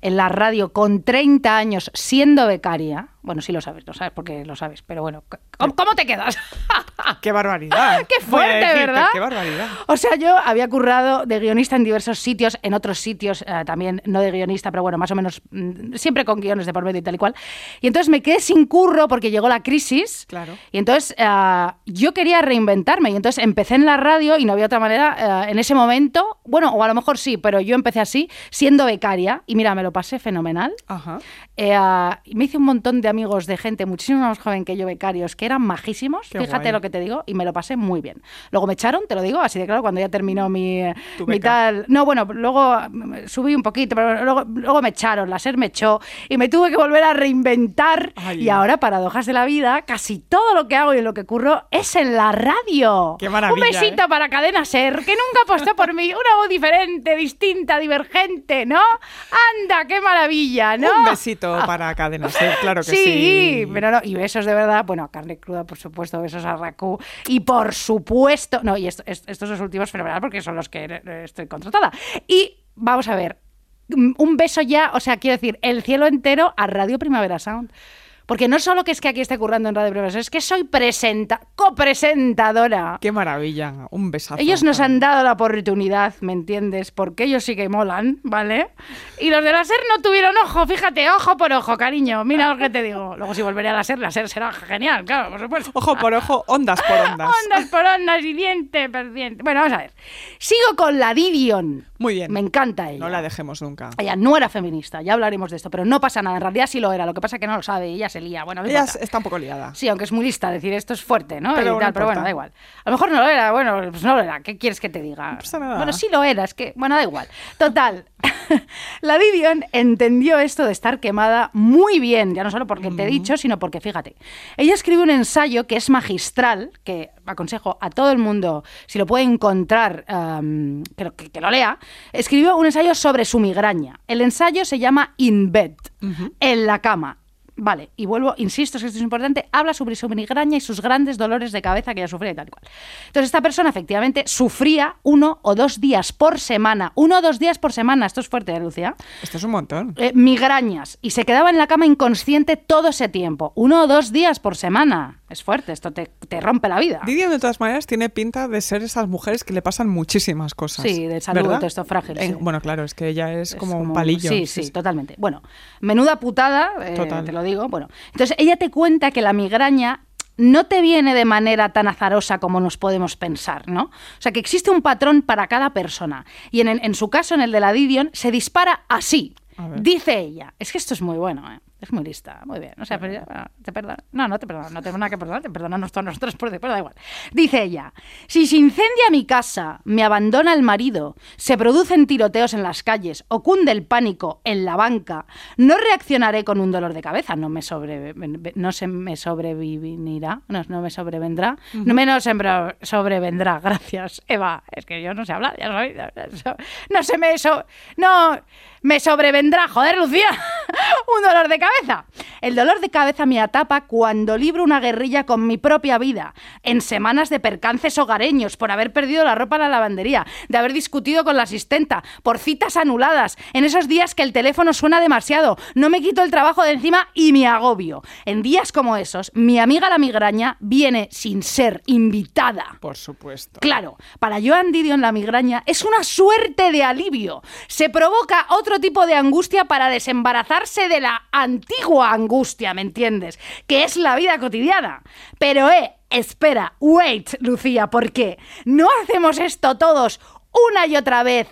en la radio, con 30 años, siendo becaria. Bueno, sí lo sabes, lo sabes porque lo sabes, pero bueno, ¿cómo, cómo te quedas? [laughs] ¡Qué barbaridad! [laughs] ¡Qué fuerte, decirte, ¿verdad? ¡Qué barbaridad! O sea, yo había currado de guionista en diversos sitios, en otros sitios eh, también, no de guionista, pero bueno, más o menos mm, siempre con guiones de por medio y tal y cual. Y entonces me quedé sin curro porque llegó la crisis. Claro. Y entonces eh, yo quería reinventarme. Y entonces empecé en la radio y no había otra manera eh, en ese momento. Bueno, o a lo mejor sí, pero yo empecé así, siendo becaria. Y mira, me lo pasé fenomenal. Ajá. Eh, me hice un montón de amigos de gente muchísimo más joven que yo, becarios, que eran majísimos, Qué fíjate guay. lo que te digo, y me lo pasé muy bien. Luego me echaron, te lo digo, así de claro, cuando ya terminó mi, mi tal... No, bueno, luego mm, subí un poquito, pero luego, luego me echaron, la SER me echó, y me tuve que volver a reinventar, Ay. y ahora, paradojas de la vida, casi todo lo que hago y lo que curro es en la radio. Qué maravilla, Un besito ¿eh? para Cadena SER, que nunca apostó por mí, una voz diferente, distinta, divergente, ¿no? Anda, qué maravilla, ¿no? Un besito para Cadena Ser, claro que sí. Sí, pero no, y besos de verdad, bueno, a carne cruda, por supuesto, besos a Raku, y por supuesto, no, y esto- est- estos dos últimos fenomenal porque son los que eh, estoy contratada. Y vamos a ver, mm, un beso ya, o sea, quiero decir, el cielo entero a Radio Primavera Sound. Porque no solo que es que aquí esté currando en Radio Sound, es que soy presenta, copresentadora. Qué maravilla. Un besazo. Ellos nos han dado la oportunidad, ¿me entiendes? Porque ellos sí que molan, ¿vale? Y los de la SER no tuvieron ojo, fíjate, ojo por ojo, cariño. Mira lo que te digo. Luego si volveré a la SER, la SER será genial, claro, por supuesto. Ojo por ojo, ondas por [laughs] ondas. Ondas por ondas y diente por diente. Bueno, vamos a ver. Sigo con la Didion. Muy bien. Me encanta ella. No la dejemos nunca. Ella no era feminista, ya hablaremos de esto, pero no pasa nada. En realidad sí lo era, lo que pasa es que no lo sabe, ella se lía. Bueno, no Ella importa. está un poco liada. Sí, aunque es muy lista decir esto es fuerte, ¿no? Pero Y no pero bueno, da igual. A lo mejor no lo era, bueno, pues no lo era. ¿Qué quieres que te diga? No pasa nada. Bueno, sí lo era, es que, bueno, da igual. Total, [laughs] la Didion entendió esto de estar quemada muy bien, ya no solo porque te he dicho, sino porque, fíjate, ella escribe un ensayo que es magistral, que aconsejo a todo el mundo, si lo puede encontrar, que, que- que lo lea, escribió un ensayo sobre su migraña. El ensayo se llama In Bed, en la cama. Vale, y vuelvo, insisto, que esto es importante, habla sobre su migraña y sus grandes dolores de cabeza que ella sufría y tal cual. Entonces, esta persona efectivamente sufría uno o dos días por semana, uno o dos días por semana, esto es fuerte, ¿eh, Lucía? Esto es un montón. Eh, migrañas, y se quedaba en la cama inconsciente todo ese tiempo, uno o dos días por semana. Es fuerte, esto te, te rompe la vida. Didion, de todas maneras, tiene pinta de ser esas mujeres que le pasan muchísimas cosas. Sí, de salud, ¿verdad? esto frágil, En- sí. Bueno, claro, es que ella es, Es como, un palillo. Sí, sí, totalmente. Bueno, menuda putada, eh, Total. te lo digo. Bueno, entonces ella te cuenta que la migraña no te viene de manera tan azarosa como nos podemos pensar, ¿no? O sea, que existe un patrón para cada persona. Y en, en su caso, en el de la Didion, se dispara así. Dice ella. Es que esto es muy bueno, ¿eh? Es muy lista, muy bien. O sea, pero ya, ah, te perdono. No, no te perdono, no tengo nada que perdonar, te perdonamos todos nosotros por después, da igual. Dice ella, si se incendia mi casa, me abandona el marido, se producen tiroteos en las calles o cunde el pánico en la banca, no reaccionaré con un dolor de cabeza, no me, sobre, no se me sobrevivirá, no, no me sobrevendrá, no me no sobre- sobrevendrá, [laughs] gracias, Eva, es que yo no sé hablar, ya sabéis, no se me, so- no, me sobrevendrá, joder, Lucía, [laughs] un dolor de cabeza. El dolor de cabeza me atapa cuando libro una guerrilla con mi propia vida, en semanas de percances hogareños, por haber perdido la ropa en la lavandería, de haber discutido con la asistenta, por citas anuladas, en esos días que el teléfono suena demasiado, no me quito el trabajo de encima y me agobio. En días como esos, mi amiga la migraña viene sin ser invitada. Por supuesto. Claro, para Joan Didion la migraña es una suerte de alivio. Se provoca otro tipo de angustia para desembarazarse de la antigua angustia, ¿me entiendes? Que es la vida cotidiana. Pero, eh, espera, wait, Lucía, ¿por qué? ¿No hacemos esto todos una y otra vez?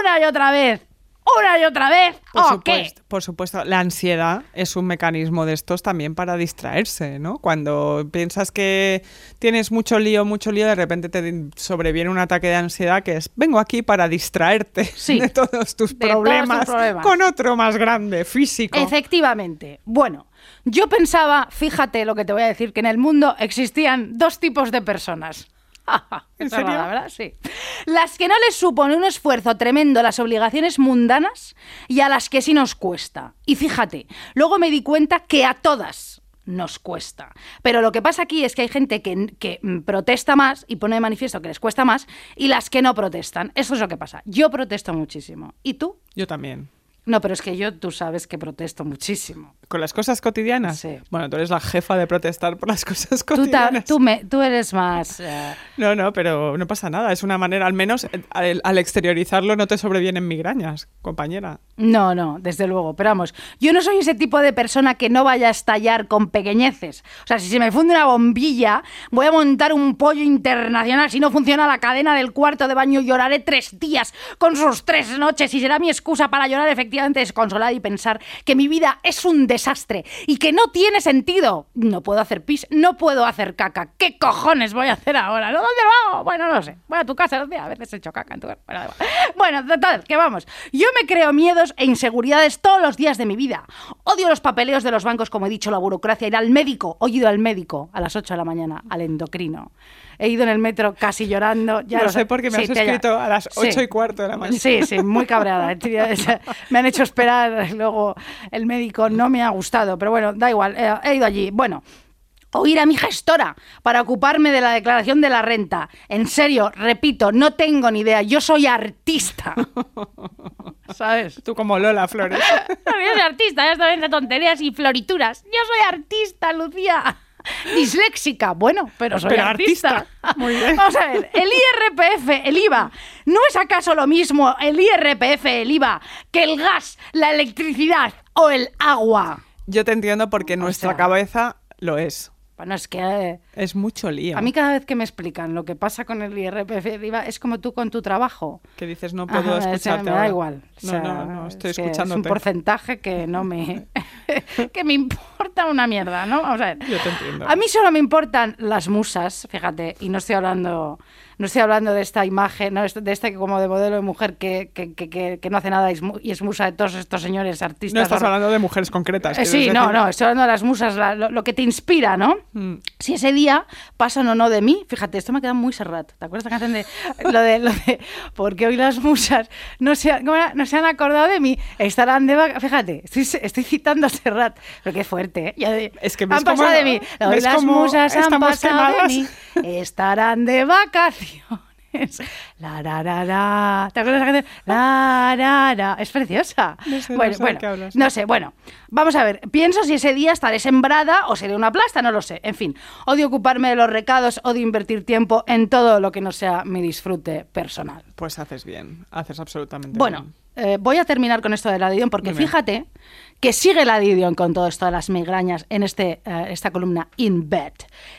Una y otra vez. Una y otra vez. Por ¿O qué? supuesto, por supuesto, la ansiedad es un mecanismo de estos también para distraerse, ¿no? Cuando piensas que tienes mucho lío, mucho lío, de repente te sobreviene un ataque de ansiedad que es, vengo aquí para distraerte [laughs] Sí. de todos tus De todos tus problemas, problemas. con otro más grande, físico. Efectivamente. Bueno, yo pensaba, fíjate lo que te voy a decir, que en el mundo existían dos tipos de personas. [laughs] ¿En serio? chorrada, ¿verdad? Sí. Las que no les supone un esfuerzo tremendo las obligaciones mundanas y a las que sí nos cuesta. Y fíjate, luego me di cuenta que a todas nos cuesta. Pero lo que pasa aquí es que hay gente que, que, protesta más y pone de manifiesto que les cuesta más y las que no protestan. Eso es lo que pasa. Yo protesto muchísimo. ¿Y tú? Yo también. No, pero es que yo, tú sabes que protesto muchísimo. ¿Con las cosas cotidianas? Sí. Bueno, tú eres la jefa de protestar por las [laughs] cosas Tú, ta- cotidianas. tú, me- tú eres más... eh, No, no, pero no pasa nada. Es una manera, al menos eh, al, al exteriorizarlo no te sobrevienen migrañas, compañera. No, no, desde luego. Pero vamos, yo no soy ese tipo de persona que no vaya a estallar con pequeñeces. O sea, si se me funde una bombilla, voy a montar un pollo internacional. Si no funciona la cadena del cuarto de baño, lloraré tres días con sus tres noches y será mi excusa para llorar efectivamente desconsolada y pensar que mi vida es un desastre y que no tiene sentido. No puedo hacer pis, no puedo hacer caca. ¿Qué cojones voy a hacer ahora? ¿Dónde lo? Bueno, no sé. Voy a tu casa, a veces he hecho caca en tu casa. Bueno, total, que vamos. Yo me creo miedos e inseguridades todos los días de mi vida. Odio los papeleos de los bancos, como he dicho, la burocracia, ir al médico. Ido al médico a las 8 de la mañana, al endocrino. He ido en el metro casi llorando. Ya Lo lo sé porque me Sí, has escrito a las Sí. ocho y cuarto de la mañana. Sí, sí, muy cabreada. Me han hecho esperar, luego el médico no me ha gustado, pero bueno, da igual, eh, he ido allí. Bueno. Oír a mi gestora para ocuparme de la declaración de la renta. En serio, repito, no tengo ni idea. Yo soy artista. [laughs] ¿Sabes? Tú como Lola Flores. [laughs] No, yo soy artista, ya estoy entre tonterías y florituras. Yo soy artista, Lucía. [laughs] Disléxica, bueno, pero soy Pero artista. artista. Muy [laughs] bien. Vamos a ver, el IRPF, el IVA, ¿no es acaso lo mismo el IRPF, el IVA, que el gas, la electricidad o el agua? Yo te entiendo porque nuestra sea- cabeza lo es. Bueno, es que eh, Es mucho lío. a mí cada vez que me explican lo que pasa con el IRPF, IVA, es como tú con tu trabajo. Que dices, no puedo Ajá, o sea, escucharte me da ahora. igual. O No, sea, no, no, estoy es Es un porcentaje que no me. [laughs] [laughs] que me importa una mierda, ¿no? Vamos a ver. Yo te entiendo. A mí solo me importan las musas, fíjate, y no estoy hablando. No estoy hablando de esta imagen, no, de este como de modelo de mujer que, que, que- que- no hace nada y es, musa de todos estos señores artistas. No estás hablando de mujeres concretas. eh, sí, no, decir. no, estoy hablando de las musas, la- lo, lo que te inspira, ¿no? Mm. Si ese día pasan o no de mí, fíjate, esto me ha quedado muy serrat. ¿Te acuerdas de la canción de lo de, lo de porque hoy las musas no se, han- no se han acordado de mí? Estarán de vaca. Fíjate, estoy, estoy citando a Serrat, pero qué fuerte, ¿eh? Es que ves han pasado de mí. Hoy las musas han pasado de mí, estarán de vacaciones. La, ra, ra, ra. ¿Te acuerdas de la canción? La, ra. Es preciosa. No sé, no bueno, sé de bueno, qué hablas. no sé, bueno, vamos a ver. Pienso si ese día estaré sembrada o seré una plasta, no lo sé. En fin, odio ocuparme de los recados, odio invertir tiempo en todo lo que no sea mi disfrute personal. Pues haces bien, haces absolutamente Bueno, bien. eh, voy a terminar con esto de la Didion porque Dime. fíjate que sigue la Didion con todo esto de las migrañas en este, eh, esta columna In Bed.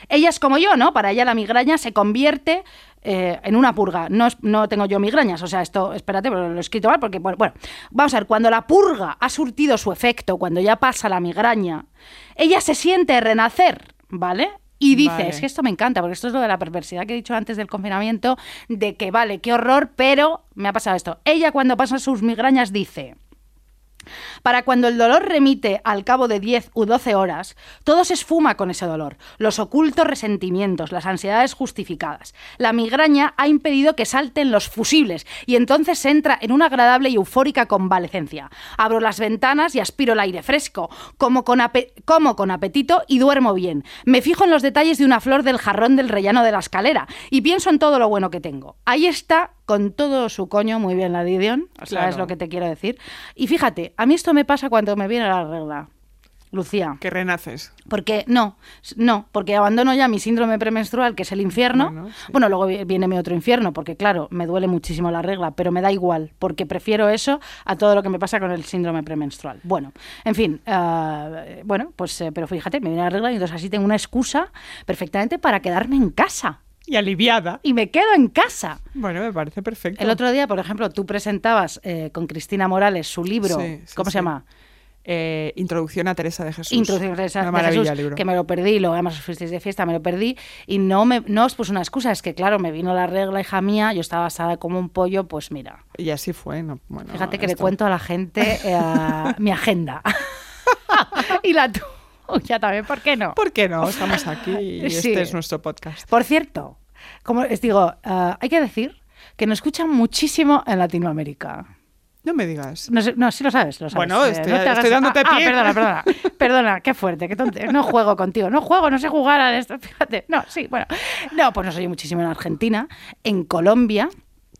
Ella es como yo, ¿no? Para ella la migraña se convierte eh, en una purga. No, no tengo yo migrañas, o sea, esto, espérate, pero lo he escrito mal porque, bueno, bueno, vamos a ver, cuando la purga ha surtido su efecto, cuando ya pasa la migraña, ella se siente renacer, ¿vale? Y dice, Vale. es que esto me encanta, porque esto es lo de la perversidad que he dicho antes del confinamiento, de que vale, qué horror, pero me ha pasado esto. Ella cuando pasa sus migrañas dice, para cuando el dolor remite al cabo de 10 u 12 horas, todo se esfuma con ese dolor, los ocultos resentimientos, las ansiedades justificadas. La migraña ha impedido que salten los fusibles y entonces se entra en una agradable y eufórica convalecencia. Abro las ventanas y aspiro el aire fresco, como con, ape- como con apetito y duermo bien. Me fijo en los detalles de una flor del jarrón del rellano de la escalera y pienso en todo lo bueno que tengo. Ahí está con todo su coño, muy bien la Didion, ¿sabes Claro. lo que te quiero decir? Y fíjate, a mí esto me pasa cuando me viene la regla, Lucía. Que renaces. Porque no, no, porque abandono ya mi síndrome premenstrual, que es el infierno. Bueno, Bueno, sí. luego vi- viene mi otro infierno, porque claro, me duele muchísimo la regla, pero me da igual, porque prefiero eso a todo lo que me pasa con el síndrome premenstrual. Bueno, en fin, eh, bueno, pues, eh, pero fíjate, me viene la regla y entonces así tengo una excusa perfectamente para quedarme en casa. Y aliviada. y me quedo en casa. Bueno, me parece perfecto. El otro día, por ejemplo, tú presentabas eh, con Cristina Morales su libro, Sí, sí, ¿cómo sí. se llama? Eh, Introducción a Teresa de Jesús. Introducción a Teresa Una de Jesús, el libro. que me lo perdí, lo además fuisteis de fiesta, me lo perdí y no me no os puse una excusa, es que claro, me vino la regla hija mía, yo estaba asada como un pollo, pues mira, Y así fue. No, bueno, fíjate que le esto- cuento a la gente eh, mi agenda. [laughs] [laughs] y la tuya [laughs] también, ¿por qué no? ¿Por qué no? Estamos aquí [laughs] y Sí. este es nuestro podcast. Por cierto, como les digo, eh, hay que decir que nos escuchan muchísimo en Latinoamérica. No me digas. No, no, sí lo sabes, lo sabes. Bueno, Eh, estoy- no te hagas- estoy dándote ah, ah, pie. perdona, perdona. [laughs] Perdona, qué fuerte, qué tonte. No juego contigo. No juego, no sé jugar a esto. Fíjate. No, sí, bueno. No, pues nos oye muchísimo en Argentina, en Colombia,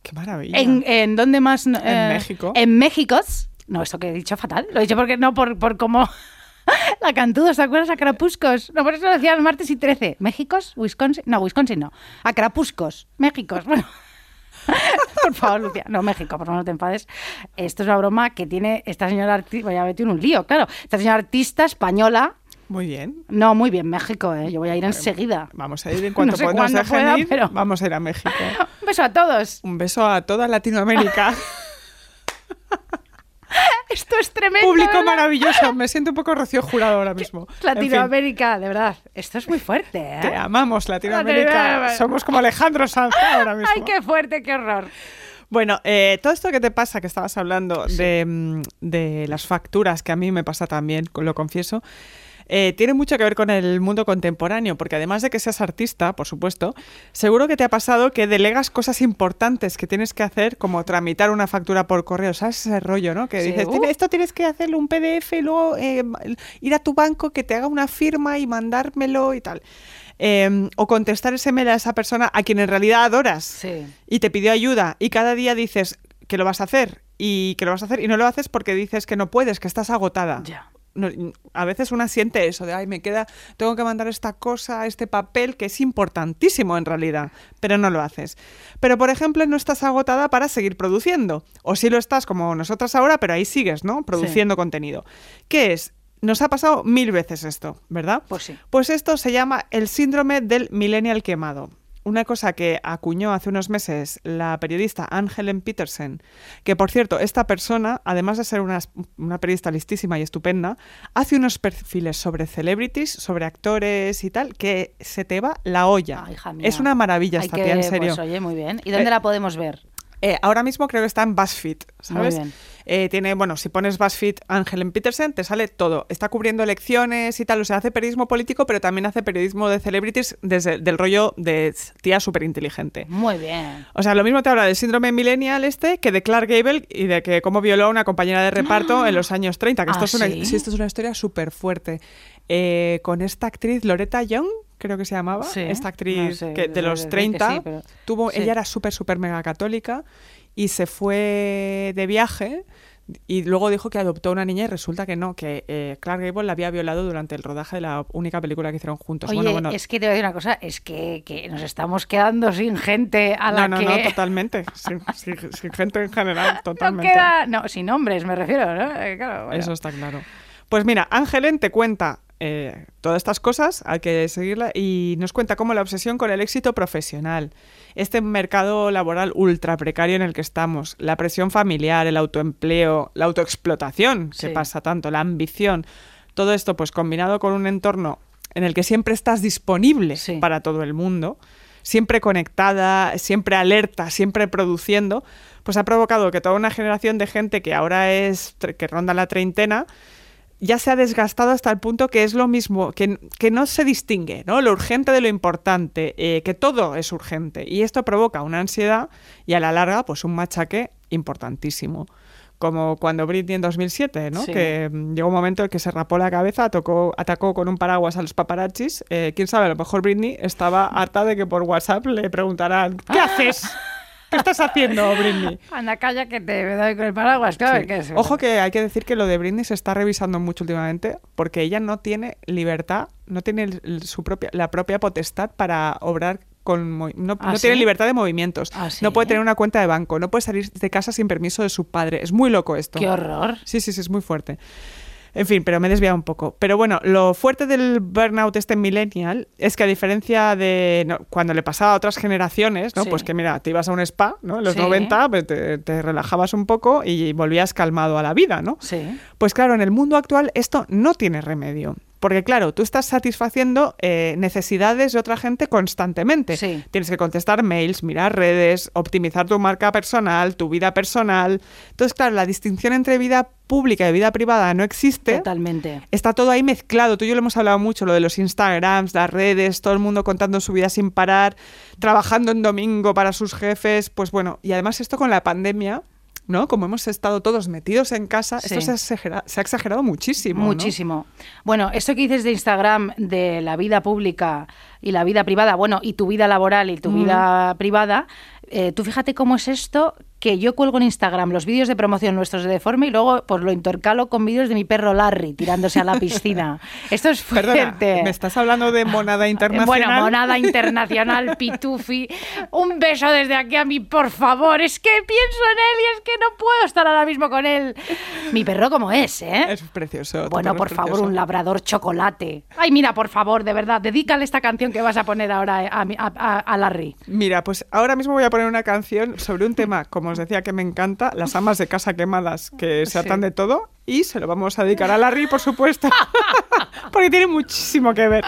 Qué maravilla. en, en ¿dónde más? En México. En México. No, esto que he dicho fatal. Lo he dicho porque no, por, por cómo. [laughs] La cantudos, ¿te acuerdas? A Crapuscos. No, por eso lo decía el martes y 13. ¿Méxicos? ¿Wisconsin? No, Wisconsin no. A Crapuscos. Méxicos. [laughs] Bueno. por favor, Lucia. No, México, por favor, no te enfades. Esto es una broma que tiene esta señora artista. Vaya, metí en un lío, claro. Esta señora artista española. Muy bien. No, muy bien, México, ¿eh? Yo voy a ir enseguida. Vamos a ir en cuanto [laughs] No sé pod- nos cuándo dejen pueda, ir, pero- Vamos a ir a México. Un beso a todos. Un beso a toda Latinoamérica. [laughs] Esto es tremendo. Público ¿verdad? maravilloso. [laughs] Me siento un poco Rocío Jurado ahora mismo. En fin, Latinoamérica, de verdad. Esto es muy fuerte, ¿eh? te amamos, Latinoamérica. Latinoamérica. Somos como Alejandro Sanz ahora [laughs] mismo. Ay, qué fuerte, qué horror. Bueno, eh, todo esto que te pasa, que estabas hablando de, mm, de las facturas, que a mí me pasa también, lo confieso, eh, tiene mucho que ver con el mundo contemporáneo, porque además de que seas artista, por supuesto, seguro que te ha pasado que delegas cosas importantes que tienes que hacer, como tramitar una factura por correo, ¿sabes ese rollo, no? Que Sí, dices, uh. "Tiene- esto tienes que hacerlo un PDF y luego eh, ir a tu banco que te haga una firma y mandármelo y tal. Eh, o contestar ese mail a esa persona a quien en realidad adoras Sí. y te pidió ayuda y cada día dices que lo vas a hacer y que lo vas a hacer y no lo haces porque dices que no puedes, que estás agotada. Ya. No, a veces una siente eso de, ay, me queda, tengo que mandar esta cosa, este papel, que es importantísimo en realidad, pero no lo haces. Pero, por ejemplo, no estás agotada para seguir produciendo. O sí lo estás como nosotras ahora, pero ahí sigues, ¿no? Produciendo contenido. ¿Qué es? Nos ha pasado mil veces esto, ¿verdad? Pues sí. Pues esto se llama el síndrome del millennial quemado. Una cosa que acuñó hace unos meses la periodista Anne Helen Petersen, que por cierto, esta persona, además de ser una, una periodista listísima y estupenda, hace unos perfiles sobre celebrities, sobre actores y tal, que se te va la olla. Es una maravilla Hay esta que- tía, en serio. Pues oye, muy bien. ¿Y dónde Eh, la podemos ver? Eh, ahora mismo creo que está en BuzzFeed, ¿sabes? Muy bien. Eh, tiene, bueno, si pones BuzzFeed Angelen Petersen, te sale todo. Está cubriendo elecciones y tal, o sea, hace periodismo político, pero también hace periodismo de celebrities desde del rollo de tía súper inteligente. Muy bien. O sea, lo mismo te habla del síndrome millennial este que de Clark Gable y de que cómo violó a una compañera de reparto en los años 30, que esto, ¿Ah, es, una, sí? sí, esto es una historia súper fuerte. Eh, con esta actriz Loretta Young, creo que se llamaba, Sí, esta no actriz sé, que de los decir que 30, sí, pero- tuvo, sí. ella era súper, súper mega católica y se fue de viaje y luego dijo que adoptó una niña y resulta que no, que eh, Clark Gable la había violado durante el rodaje de la única película que hicieron juntos. Oye, bueno, bueno, es que te voy a decir una cosa, es que, que nos estamos quedando sin gente a la no, no, que... no, totalmente. Sin, sin- sin gente en general, [laughs] no totalmente. queda... No, sin nombres me refiero, ¿no? Eh, claro, bueno. Eso está claro. Pues mira, Ángelen te cuenta eh, todas estas cosas, hay que seguirla, y nos cuenta cómo la obsesión con el éxito profesional, este mercado laboral ultra precario en el que estamos, la presión familiar, el autoempleo, la autoexplotación, que Sí. pasa tanto, la ambición, todo esto pues combinado con un entorno en el que siempre estás disponible Sí. para todo el mundo, siempre conectada, siempre alerta, siempre produciendo, pues ha provocado que toda una generación de gente que ahora es que ronda la treintena ya se ha desgastado hasta el punto que es lo mismo, que, que no se distingue, ¿no? Lo urgente de lo importante, eh, que todo es urgente. Y esto provoca una ansiedad y a la larga, pues un machaque importantísimo. Como cuando Britney en 2007, ¿no? Sí. Que mm, llegó un momento en que se rapó la cabeza, tocó, atacó con un paraguas a los paparazzis. Eh, Quién sabe, a lo mejor Britney estaba harta de que por WhatsApp le preguntaran, ¿qué haces? [laughs] ¿Qué estás haciendo, Britney? Anda, calla que te doy con el paraguas, claro. Sí. que es- Ojo que hay que decir que lo de Britney se está revisando mucho últimamente porque ella no tiene libertad, no tiene el- su propia, la propia potestad para obrar con... No, ¿Ah, no sí? tiene libertad de movimientos, ¿Ah, sí? no puede tener una cuenta de banco, no puede salir de casa sin permiso de su padre. Es muy loco esto. Qué horror. Sí, sí, sí, es muy fuerte. En fin, pero me he desviado un poco. Pero bueno, lo fuerte del burnout este millennial es que a diferencia de no, cuando le pasaba a otras generaciones, ¿no? Sí. Pues que mira, te ibas a un spa, ¿no? En los Sí. 90 pues, te, te relajabas un poco y volvías calmado a la vida, ¿no? Sí. Pues claro, en el mundo actual esto no tiene remedio. Porque claro, tú estás satisfaciendo eh, necesidades de otra gente constantemente. Sí. Tienes que contestar mails, mirar redes, optimizar tu marca personal, tu vida personal. Entonces, claro, la distinción entre vida pública y vida privada no existe. Totalmente. Está todo ahí mezclado. Tú y yo lo hemos hablado mucho, lo de los Instagrams, las redes, todo el mundo contando su vida sin parar, trabajando en domingo para sus jefes. Pues bueno, y además esto con la pandemia, ¿no? Como hemos estado todos metidos en casa, Sí. esto se ha, exagera- se ha exagerado muchísimo. ¿no? Muchísimo. Bueno, esto que dices de Instagram, de la vida pública y la vida privada, bueno, y tu vida laboral y tu vida privada, eh, tú fíjate cómo es esto que yo cuelgo en Instagram los vídeos de promoción nuestros de Deforme y luego pues lo intercalo con vídeos de mi perro Larry tirándose a la piscina. [laughs] Esto es fuerte. Perdona, ¿me estás hablando de monada internacional? Bueno, monada [laughs] internacional, pitufi. Un beso desde aquí a mí, por favor. Es que pienso en él y es que no puedo estar ahora mismo con él. Mi perro como es, ¿eh? Es precioso. Bueno, por favor, un labrador chocolate. Ay, mira, por favor, de verdad, dedícale esta canción que vas a poner ahora a, mi- a- a- a Larry. Mira, pues ahora mismo voy a poner una canción sobre un tema, como os decía, que me encanta, las amas de casa quemadas, que se atan Sí. de todo, y se lo vamos a dedicar a Larry, por supuesto, [laughs] porque tiene muchísimo que ver.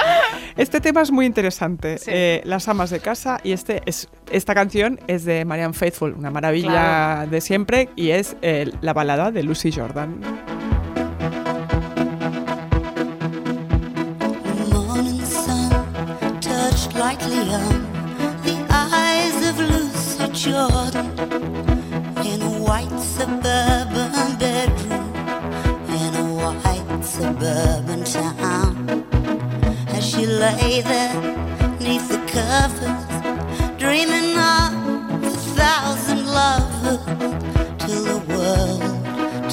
Este tema es muy interesante, Sí. eh, las amas de casa, y este es, esta canción es de Marianne Faithfull, una maravilla Claro. de siempre, y es eh, la balada de Lucy Jordan. White suburban bedroom in a white suburban town. As she lay there neath the covers, dreaming of a thousand lovers, till the world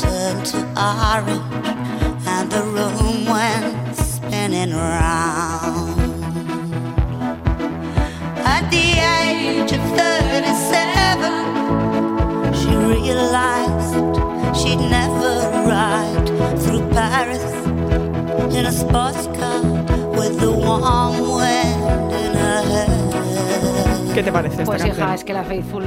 turned to orange and the room went spinning round. At the age of 37, she realized she'd never ride through Paris in a sports car with the warm wind in her hair. ¿Qué te parece esta Pues canción? hija, es que la Faithful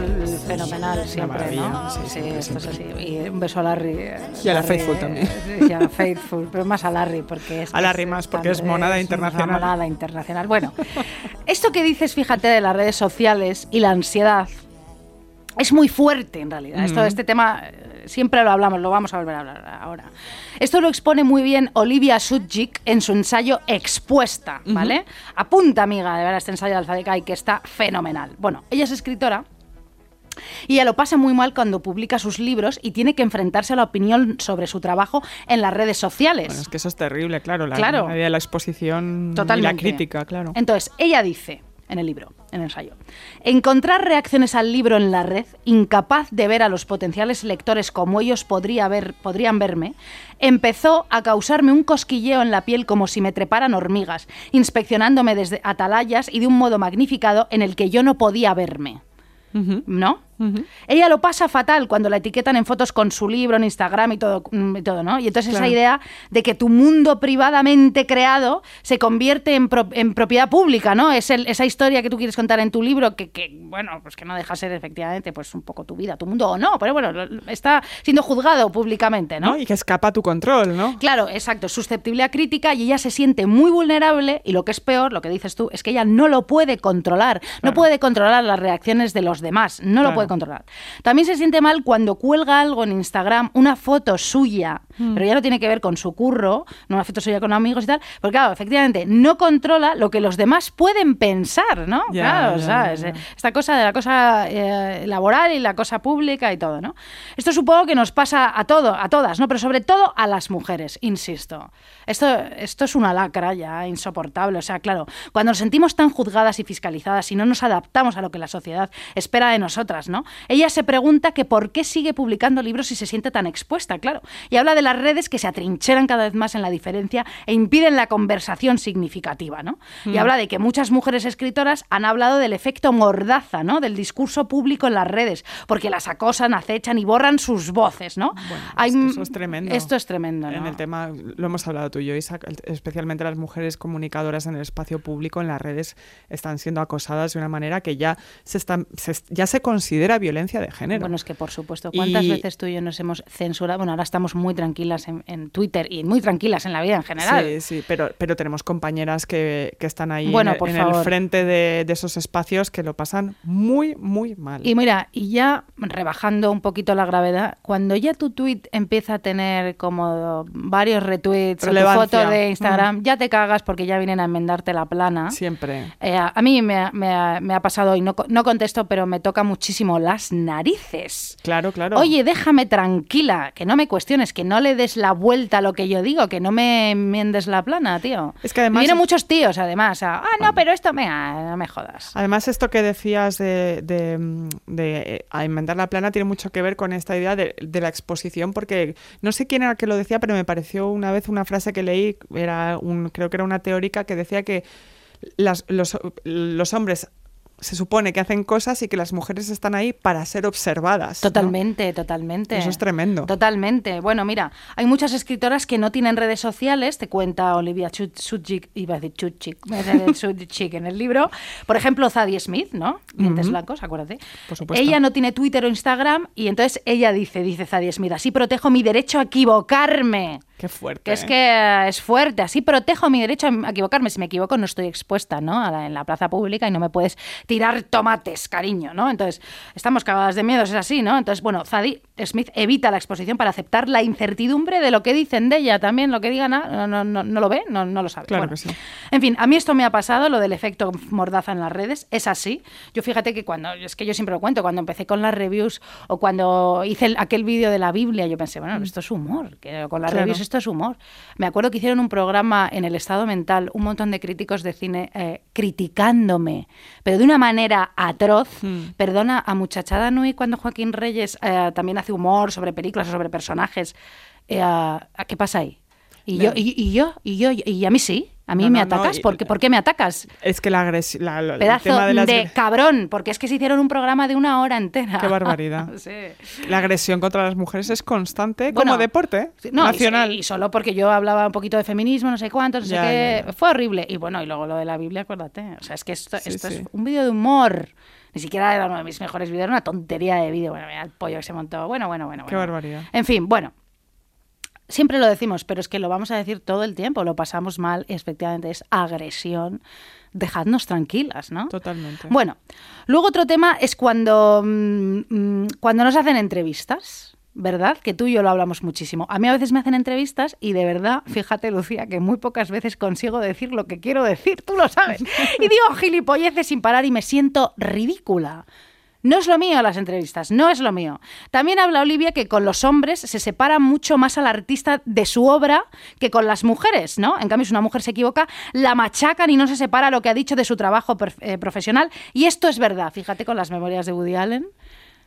fenomenal siempre, maravilla, ¿no? sí, Sí, siempre, esto es así. Y un beso a Larry. eh, Y a la Larry, Faithful eh, también. Y a la Faithful, pero más a Larry porque es A Larry más, porque es monada internacional. Una monada internacional. Bueno, esto que dices, fíjate, de las redes sociales y la ansiedad es muy fuerte en realidad. Esto, este tema eh, siempre lo hablamos, lo vamos a volver a hablar ahora. Esto lo expone muy bien Olivia Sudzik en su ensayo Expuesta, ¿vale? Apunta, amiga, de ver este ensayo de Alfadecay que está fenomenal. Bueno, ella es escritora y ella lo pasa muy mal cuando publica sus libros y tiene que enfrentarse a la opinión sobre su trabajo en las redes sociales. Bueno, es que eso es terrible, claro, la, Claro. la la exposición Totalmente. y la crítica, claro. Entonces, ella dice en el libro, en el ensayo, encontrar reacciones al libro en la red, incapaz de ver a los potenciales lectores como ellos podría ver, podrían verme, empezó a causarme un cosquilleo en la piel como si me treparan hormigas, inspeccionándome desde atalayas y de un modo magnificado en el que yo no podía verme. ¿No? Ella lo pasa fatal cuando la etiquetan en fotos con su libro en Instagram y todo, mm, y todo ¿no? Y entonces esa idea de que tu mundo privadamente creado se convierte en, pro- en propiedad pública, ¿no? Es el- esa historia que tú quieres contar en tu libro que, que, bueno, pues que no deja ser efectivamente pues un poco tu vida, tu mundo o no, pero bueno, está siendo juzgado públicamente, ¿no? ¿no? Y que escapa a tu control, ¿no? Claro, exacto, susceptible a crítica y ella se siente muy vulnerable y lo que es peor, lo que dices tú, es que ella no lo puede controlar, no puede controlar las reacciones de los demás, no lo Claro. Controlar. También se siente mal cuando cuelga algo en Instagram, una foto suya, Mm. pero ya no tiene que ver con su curro, no una foto suya con amigos y tal, porque claro, efectivamente no controla lo que los demás pueden pensar, ¿no? Ya, claro, ya, ¿sabes? Esta cosa de la cosa eh, laboral y la cosa pública y todo, ¿no? Esto supongo que nos pasa a todo, a todas, ¿no? Pero sobre todo a las mujeres, insisto. Esto, esto es una lacra ya insoportable. O sea, claro, cuando nos sentimos tan juzgadas y fiscalizadas y no nos adaptamos a lo que la sociedad espera de nosotras, ¿no? ¿no? Ella se pregunta que por qué sigue publicando libros si se siente tan expuesta, claro. Y habla de las redes que se atrincheran cada vez más en la diferencia e impiden la conversación significativa, ¿no? Mm. Y habla de que muchas mujeres escritoras han hablado del efecto mordaza, ¿no? Del discurso público en las redes, porque las acosan, acechan y borran sus voces, ¿no? es que eso es tremendo. Esto es tremendo, En ¿no? el tema, lo hemos hablado tú y yo, Isaac, especialmente las mujeres comunicadoras en el espacio público, en las redes, están siendo acosadas de una manera que ya se, están, se- ya se considera violencia de género. Bueno, es que por supuesto, ¿cuántas Y- veces tú y yo nos hemos censurado? Bueno, ahora estamos muy tranquilas en, en Twitter y muy tranquilas en la vida en general. Sí, sí, pero, pero tenemos compañeras que, que están ahí Bueno, en, el- en frente de, de esos espacios que lo pasan muy, muy mal. Y mira, y ya rebajando un poquito la gravedad, cuando ya tu tweet empieza a tener como varios retweets o tu foto de Instagram, ya te cagas porque ya vienen a enmendarte la plana. Siempre. Eh, a mí me, ha- me ha- me ha pasado, y no, no contesto, pero me toca muchísimo las narices. Claro, claro. Oye, déjame tranquila, que no me cuestiones, que no le des la vuelta a lo que yo digo, que no me enmiendes la plana, tío. Es que además Vienen muchos tíos, además. a, ah, no, pero esto me, ah, no me jodas. Además, esto que decías de, de, de, eh, a inventar la plana tiene mucho que ver con esta idea de, de la exposición, porque no sé quién era que lo decía, pero me pareció una vez una frase que leí, era un, creo que era una teórica que decía que las- los, los hombres se supone que hacen cosas y que las mujeres están ahí para ser observadas. ¿no? Totalmente, totalmente. Eso es tremendo. Totalmente. Bueno, mira, hay muchas escritoras que no tienen redes sociales, te cuenta Olivia Sutchik, iba a decir Sutchik [laughs] en el libro. Por ejemplo, Zadie Smith, ¿no? Dientes blancos, acuérdate. Por supuesto. Ella no tiene Twitter o Instagram y entonces ella dice, dice Zadie Smith, así protejo mi derecho a equivocarme. Qué fuerte. Que es ¿eh? que eh, es fuerte, así protejo mi derecho a equivocarme. Si me equivoco, no estoy expuesta, ¿no? A la- en la plaza pública y no me puedes tirar tomates, cariño, ¿no? Entonces, estamos cagadas de miedo, es así, ¿no? Entonces, bueno, Zadie Smith evita la exposición para aceptar la incertidumbre de lo que dicen de ella. También lo que digan, no, no, no, no lo ve, no, no lo sabe. Claro Bueno, que sí. En fin, a mí esto me ha pasado, lo del efecto mordaza en las redes, es así. Yo fíjate que cuando, es que yo siempre lo cuento, cuando empecé con las reviews o cuando hice el- aquel vídeo de la Biblia, yo pensé, bueno, esto es humor, que con las Claro. reviews esto es humor. Me acuerdo que hicieron un programa en el estado mental, un montón de críticos de cine eh, criticándome, pero de una manera atroz. Hmm. Perdona, a Muchachada Nui cuando Joaquín Reyes eh, también hace humor sobre películas o sobre personajes. eh, ¿a ¿Qué pasa ahí? Y yo, y, y yo, y yo, y a mí sí. A mí No, me no, no, atacas. y- ¿Por, qué, ¿Por qué me atacas? Es que la agresión. El Pedazo tema de, las- de cabrón, porque es que se hicieron un programa de una hora entera. Qué barbaridad. [laughs] Sí. la agresión contra las mujeres es constante Bueno, como deporte no, y- nacional. Y, solo porque yo hablaba un poquito de feminismo, no sé cuánto, no sé qué. ya, ya. Fue horrible. Y bueno, y luego lo de la Biblia, acuérdate. O sea, es que esto, Sí, esto sí. es un vídeo de humor. Ni siquiera era uno de mis mejores vídeos, era una tontería de vídeo. Bueno, mira el pollo que se montó. Bueno, bueno, bueno. Qué bueno. barbaridad. En fin, bueno. Siempre lo decimos, pero es que lo vamos a decir todo el tiempo. Lo pasamos mal y efectivamente es agresión. Dejadnos tranquilas, ¿no? Totalmente. Bueno, luego otro tema es cuando, mm, mm, cuando nos hacen entrevistas, ¿verdad? Que tú y yo lo hablamos muchísimo. A mí a veces me hacen entrevistas y de verdad, fíjate Lucía, que muy pocas veces consigo decir lo que quiero decir, tú lo sabes. [laughs] Y digo gilipolleces sin parar y me siento ridícula. No es lo mío las entrevistas, no es lo mío. También habla Olivia que con los hombres se separa mucho más al artista de su obra que con las mujeres, ¿no? En cambio, si una mujer se equivoca, la machacan y no se separa lo que ha dicho de su trabajo eh, profesional. Y esto es verdad, fíjate con las memorias de Woody Allen.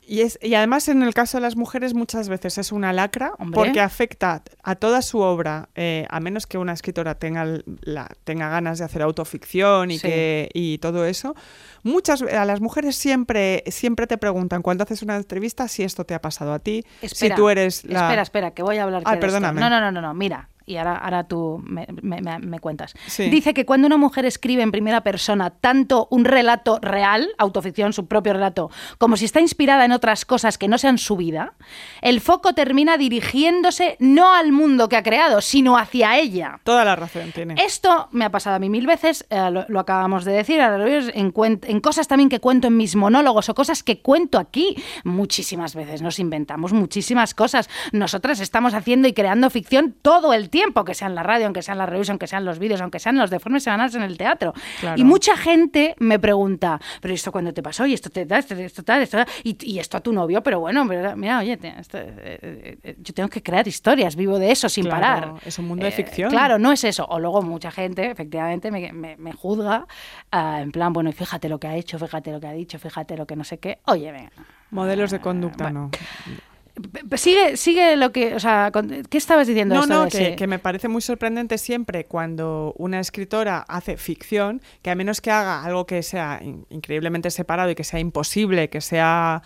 Y, es, y además en el caso de las mujeres muchas veces es una lacra Hombre. porque afecta a toda su obra, eh, a menos que una escritora tenga, la, tenga ganas de hacer autoficción y, Sí. que, y todo eso. Muchas, a las mujeres siempre, siempre te preguntan cuando haces una entrevista si esto te ha pasado a ti, Espera, si tú eres la... Espera, espera, que voy a hablar. Ay, de esto. perdóname. No, no, no, no, mira. Y ahora, ahora tú me, me- me- me cuentas. Sí. Dice que cuando una mujer escribe en primera persona tanto un relato real, autoficción, su propio relato, como si está inspirada en otras cosas que no sean su vida, el foco termina dirigiéndose no al mundo que ha creado, sino hacia ella. Toda la razón tiene. Esto me ha pasado a mí mil veces, eh, lo, lo acabamos de decir, en, en cosas también que cuento en mis monólogos o cosas que cuento aquí. Muchísimas veces nos inventamos muchísimas cosas. Nosotras estamos haciendo y creando ficción todo el tiempo. Tiempo, que sea en la radio, aunque sean las reviews, aunque sean los vídeos, aunque sean los deformes semanales en el teatro. Claro. Y mucha gente me pregunta, pero esto cuándo te pasó, y esto te da, esto, esto tal, esto, y, y esto a tu novio, pero bueno, mira, mira, oye, te- esto, eh, eh, eh, yo tengo que crear historias, vivo de eso sin Claro, parar. es un mundo de Eh, ficción. Claro, no es eso. O luego mucha gente, efectivamente, me, me- me juzga ah, en plan, bueno, y fíjate lo que ha hecho, fíjate lo que ha dicho, fíjate lo que no sé qué. Oye, venga. Modelos de conducta, bueno. no. P- Sigue, sigue lo que, o sea, ¿qué estabas diciendo? No, esto no, de que, ese- que me parece muy sorprendente siempre cuando una escritora hace ficción, que a menos que haga algo que sea in- increíblemente separado y que sea imposible, que sea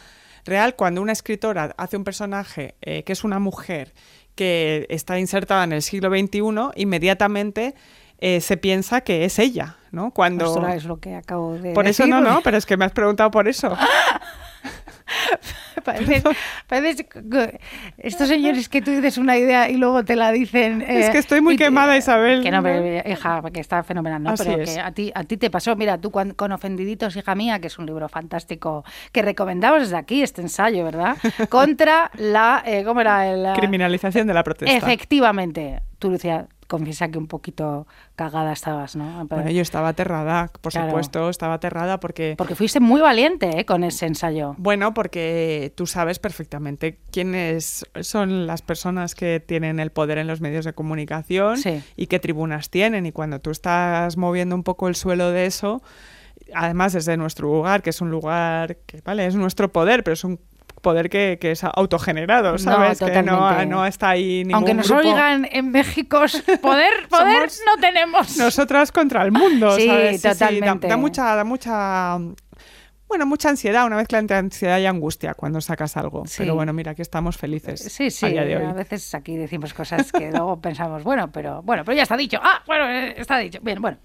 real, cuando una escritora hace un personaje eh, que es una mujer que está insertada en el siglo XXI, inmediatamente eh, se piensa que es ella, ¿no? Cuando... Ostras, es lo que acabo de Por eso no, no, pero es que me has preguntado por eso. [laughs] [laughs] parece- parece que estos señores que tú dices una idea y luego te la dicen... Es eh, que estoy muy te- quemada, Isabel. Que no, pero, hija, que está fenomenal, ¿no? Así pero es. que a ti, a ti te pasó, mira, tú con Ofendiditos, hija mía, que es un libro fantástico que recomendamos desde aquí, este ensayo, ¿verdad? [laughs] Contra la... eh, ¿Cómo era? El, Criminalización de la protesta. Efectivamente. Tú, Lucía, confiesa que un poquito cagada estabas, ¿no? Bueno, yo estaba aterrada, por Claro. supuesto, estaba aterrada porque... Porque fuiste muy valiente ¿eh? con ese ensayo. Bueno, porque tú sabes perfectamente quiénes son las personas que tienen el poder en los medios de comunicación Sí. y qué tribunas tienen. Y cuando tú estás moviendo un poco el suelo de eso, además desde nuestro lugar, que es un lugar que, vale, es nuestro poder, pero es un poder que, que es autogenerado, ¿sabes? que no, no está ahí ningún Aunque nos grupo. oigan en México, [laughs] poder, poder Somos no tenemos. Nosotras contra el mundo, Sí, ¿sabes? da- totalmente. da, mucha, da mucha, bueno, mucha ansiedad, una mezcla entre ansiedad y angustia cuando sacas algo. Sí. Pero bueno, mira, aquí estamos felices Sí, sí, a día de hoy. a veces aquí decimos cosas que [laughs] luego pensamos, bueno, pero bueno, pero ya está dicho. Ah, bueno, eh, está dicho. Bien, bueno.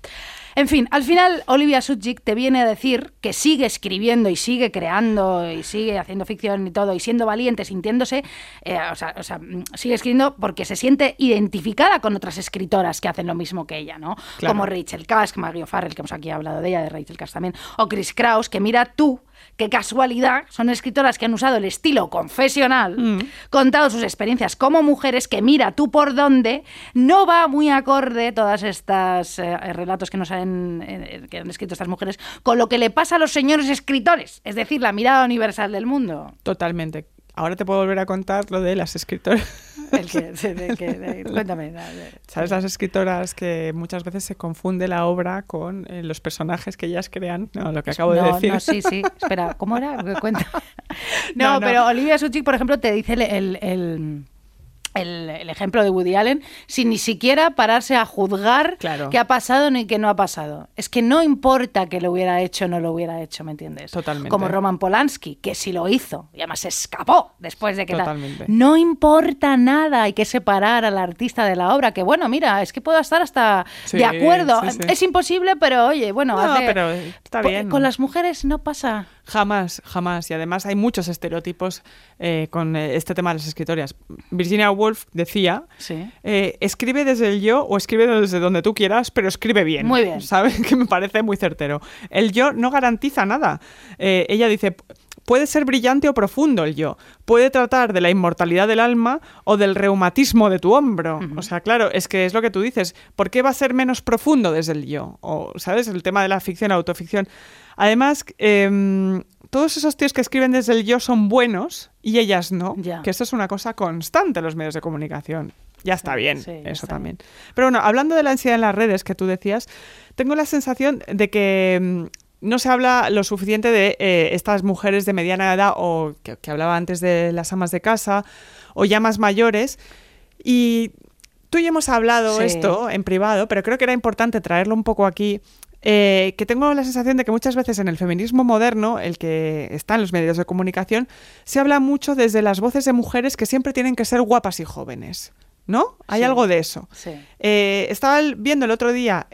En fin, al final Olivia Sudzik te viene a decir que sigue escribiendo y sigue creando y sigue haciendo ficción y todo y siendo valiente, sintiéndose, eh, o, sea, o sea, sigue escribiendo porque se siente identificada con otras escritoras que hacen lo mismo que ella, ¿no? Claro. Como Rachel Kask, Maggie O'Farrell, que hemos aquí hablado de ella, de Rachel Kask también, o Chris Kraus, que mira tú, qué casualidad, son escritoras que han usado el estilo confesional, Mm. contado sus experiencias como mujeres, que mira tú por dónde, no va muy acorde todas estas eh, relatos que nos han, eh, que han escrito estas mujeres con lo que le pasa a los señores escritores, es decir, la mirada universal del mundo. Totalmente. Ahora te puedo volver a contar lo de las escritoras. El que, de- que- de- cuéntame. de- ¿Sabes? Las escritoras que muchas veces se confunde la obra con eh, los personajes que ellas crean. No, lo que acabo no, de decir. No, sí, sí. Espera, ¿cómo era? [laughs] Cuenta. No, No, no. pero Olivia Suchik, por ejemplo, te dice el, el- el- el- el ejemplo de Woody Allen sin ni siquiera pararse a juzgar Claro. qué ha pasado ni qué no ha pasado. Es que no importa que lo hubiera hecho o no lo hubiera hecho, ¿me entiendes? Totalmente. Como Roman Polanski, que sí lo hizo y además se escapó después de que tal. Totalmente. No importa nada, hay que separar al artista de la obra, que bueno, mira, es que puedo estar hasta Sí, de acuerdo. sí, sí. Es imposible, pero oye, bueno, No, hace- pero está Po- bien. Con las mujeres no pasa. Jamás, jamás. Y además hay muchos estereotipos eh, con eh, este tema de las escritoras. Virginia Woolf decía, Sí. eh, escribe desde el yo o escribe desde donde tú quieras, pero escribe bien. Muy bien. ¿Sabes? [laughs] Que me parece muy certero. El yo no garantiza nada. Eh, ella dice... Puede ser brillante o profundo el yo. Puede tratar de la inmortalidad del alma o del reumatismo de tu hombro. O sea, claro, es que es lo que tú dices. ¿Por qué va a ser menos profundo desde el yo? O, ¿sabes? El tema de la ficción, autoficción. Además, em, todos esos tíos que escriben desde el yo son buenos y ellas no. Que esto es una cosa constante en los medios de comunicación. Ya está bien, sí, eso está también. Pero bueno, hablando de la ansiedad en las redes que tú decías, tengo la sensación de que mm, no se habla lo suficiente de eh, estas mujeres de mediana edad o que, que hablaba antes de las amas de casa o ya más mayores. Y tú y hemos hablado Sí. esto en privado, pero creo que era importante traerlo un poco aquí. eh, que tengo la sensación de que muchas veces en el feminismo moderno, el que está en los medios de comunicación, se habla mucho desde las voces de mujeres que siempre tienen que ser guapas y jóvenes. ¿No? Hay Sí. algo de eso. Sí. Eh, estaba viendo el otro día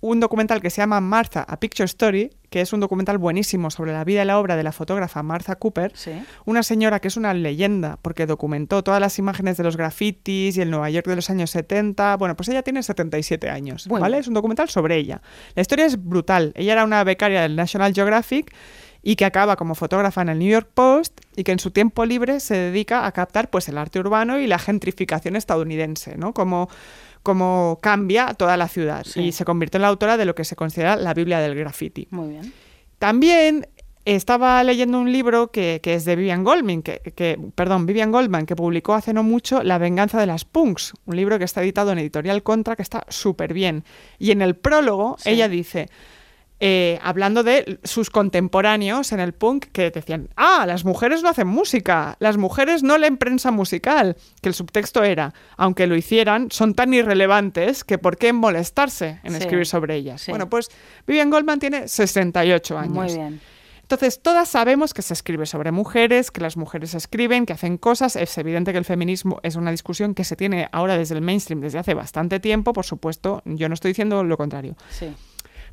un documental que se llama Martha, A Picture Story, que es un documental buenísimo sobre la vida y la obra de la fotógrafa Martha Cooper, Sí. una señora que es una leyenda porque documentó todas las imágenes de los grafitis y el Nueva York de los años 70. Bueno, pues ella tiene 77 años, ¿vale? Es un documental sobre ella. La historia es brutal. Ella era una becaria del National Geographic y que acaba como fotógrafa en el New York Post y que en su tiempo libre se dedica a captar pues, el arte urbano y la gentrificación estadounidense, ¿no? Como cómo cambia toda la ciudad Sí. y se convierte en la autora de lo que se considera la Biblia del graffiti. Muy bien. También estaba leyendo un libro que, que es de Vivian Goldman, que, que- perdón, Vivian Goldman, que publicó hace no mucho La venganza de las punks, un libro que está editado en Editorial Contra, que está súper bien. Y en el prólogo Sí. ella dice, eh, hablando de sus contemporáneos en el punk, que decían, ah, las mujeres no hacen música, las mujeres no leen prensa musical, que el subtexto era, aunque lo hicieran, son tan irrelevantes que por qué molestarse en Sí. escribir sobre ellas. Sí. Bueno, pues Vivian Goldman tiene 68 años. Muy bien. Entonces, todas sabemos que se escribe sobre mujeres, que las mujeres escriben, que hacen cosas. Es evidente que el feminismo es una discusión que se tiene ahora desde el mainstream desde hace bastante tiempo, por supuesto. Yo no estoy diciendo lo contrario. Sí.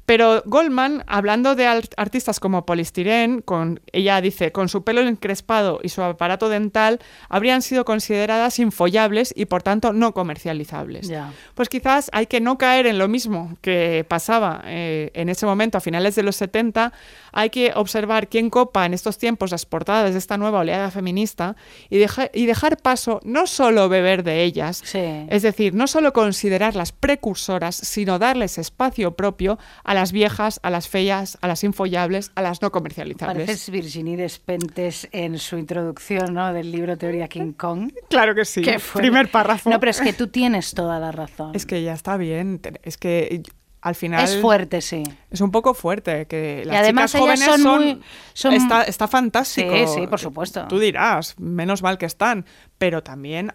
Pero Goldman, hablando de art- artistas como Polystyrene, con, ella dice, con su pelo encrespado y su aparato dental, habrían sido consideradas infollables y por tanto no comercializables. Pues quizás hay que no caer en lo mismo que pasaba eh, en ese momento, a finales de los 70. Hay que observar quién copa en estos tiempos las portadas de esta nueva oleada feminista y, deja- y dejar paso, no solo beber de ellas, Sí. es decir, no solo considerarlas precursoras, sino darles espacio propio a las viejas, a las feas, a las infollables, a las no comercializables. Pareces Virginie Despentes en su introducción ¿no? del libro Teoría King Kong. [laughs] Claro que sí. Primer párrafo. No, pero es que tú tienes toda la razón. Es que ya está bien. Es que al final. Es fuerte, sí. Es un poco fuerte que las además chicas jóvenes son son, muy- son- está, está fantástico. Sí, sí, por supuesto. Tú dirás, menos mal que están, pero también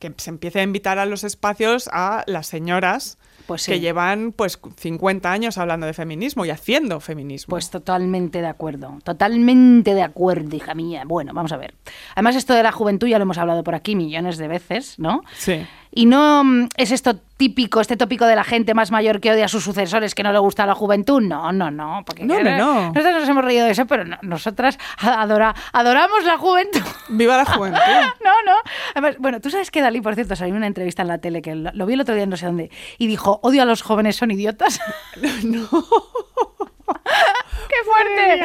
que se empiece a invitar a los espacios a las señoras Pues sí. que llevan pues 50 años hablando de feminismo y haciendo feminismo. Pues totalmente de acuerdo, totalmente de acuerdo, hija mía. Bueno, vamos a ver. Además, esto de la juventud ya lo hemos hablado por aquí millones de veces, ¿no? sí. Y no mm, es esto típico, este tópico de la gente más mayor que odia a sus sucesores, que no le gusta la juventud. No, no, no. Porque No, no, no. Nosotros nos hemos reído de eso, pero no- nosotras adora- adoramos la juventud. Viva la juventud. [laughs] No, no. Además, bueno, tú sabes que Dalí, por cierto, salió en una entrevista en la tele que lo, lo vi el otro día no sé dónde y dijo, odio a los jóvenes, son idiotas. [laughs] no. [laughs] ¡Qué fuerte!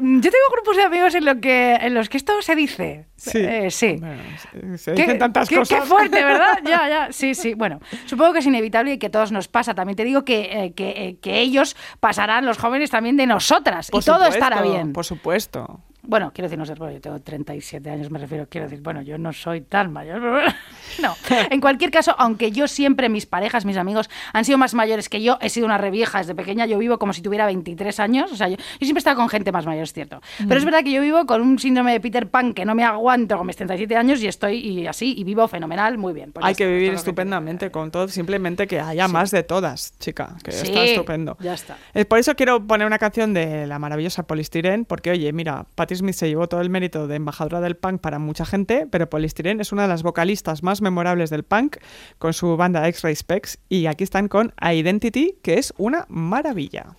Yo tengo grupos de amigos en, lo que, en los que esto se dice. Sí. Eh, sí. Bueno, se- Qué- dicen tantas qué- cosas. Qué fuerte, ¿verdad? [laughs] Ya, ya. Sí, sí. Bueno, supongo que es inevitable y que a todos nos pasa. También te digo que, eh, que, eh, que ellos pasarán, los jóvenes, también de nosotras. Por y todo supuesto, estará bien. Por supuesto. Bueno, quiero decir, no sé, bueno, yo tengo 37 años, me refiero, quiero decir, bueno, yo no soy tan mayor, [laughs] no. En cualquier caso, aunque yo siempre, mis parejas, mis amigos han sido más mayores que yo, he sido una revieja desde pequeña, yo vivo como si tuviera 23 años, o sea, yo, yo siempre he estado con gente más mayor, es cierto. Pero es verdad que yo vivo con un síndrome de Peter Pan que no me aguanto con mis 37 años y estoy y así, y vivo fenomenal, muy bien. Pues Hay que vivir esto es lo que- estupendamente con todo, simplemente que haya más de todas, chica, que Sí, está estupendo. ya está. Eh, por eso quiero poner una canción de la maravillosa Polystyrene, porque oye, mira, Smith se llevó todo el mérito de embajadora del punk para mucha gente, pero Polystyrene es una de las vocalistas más memorables del punk con su banda X-Ray Specs y aquí están con Identity, que es una maravilla.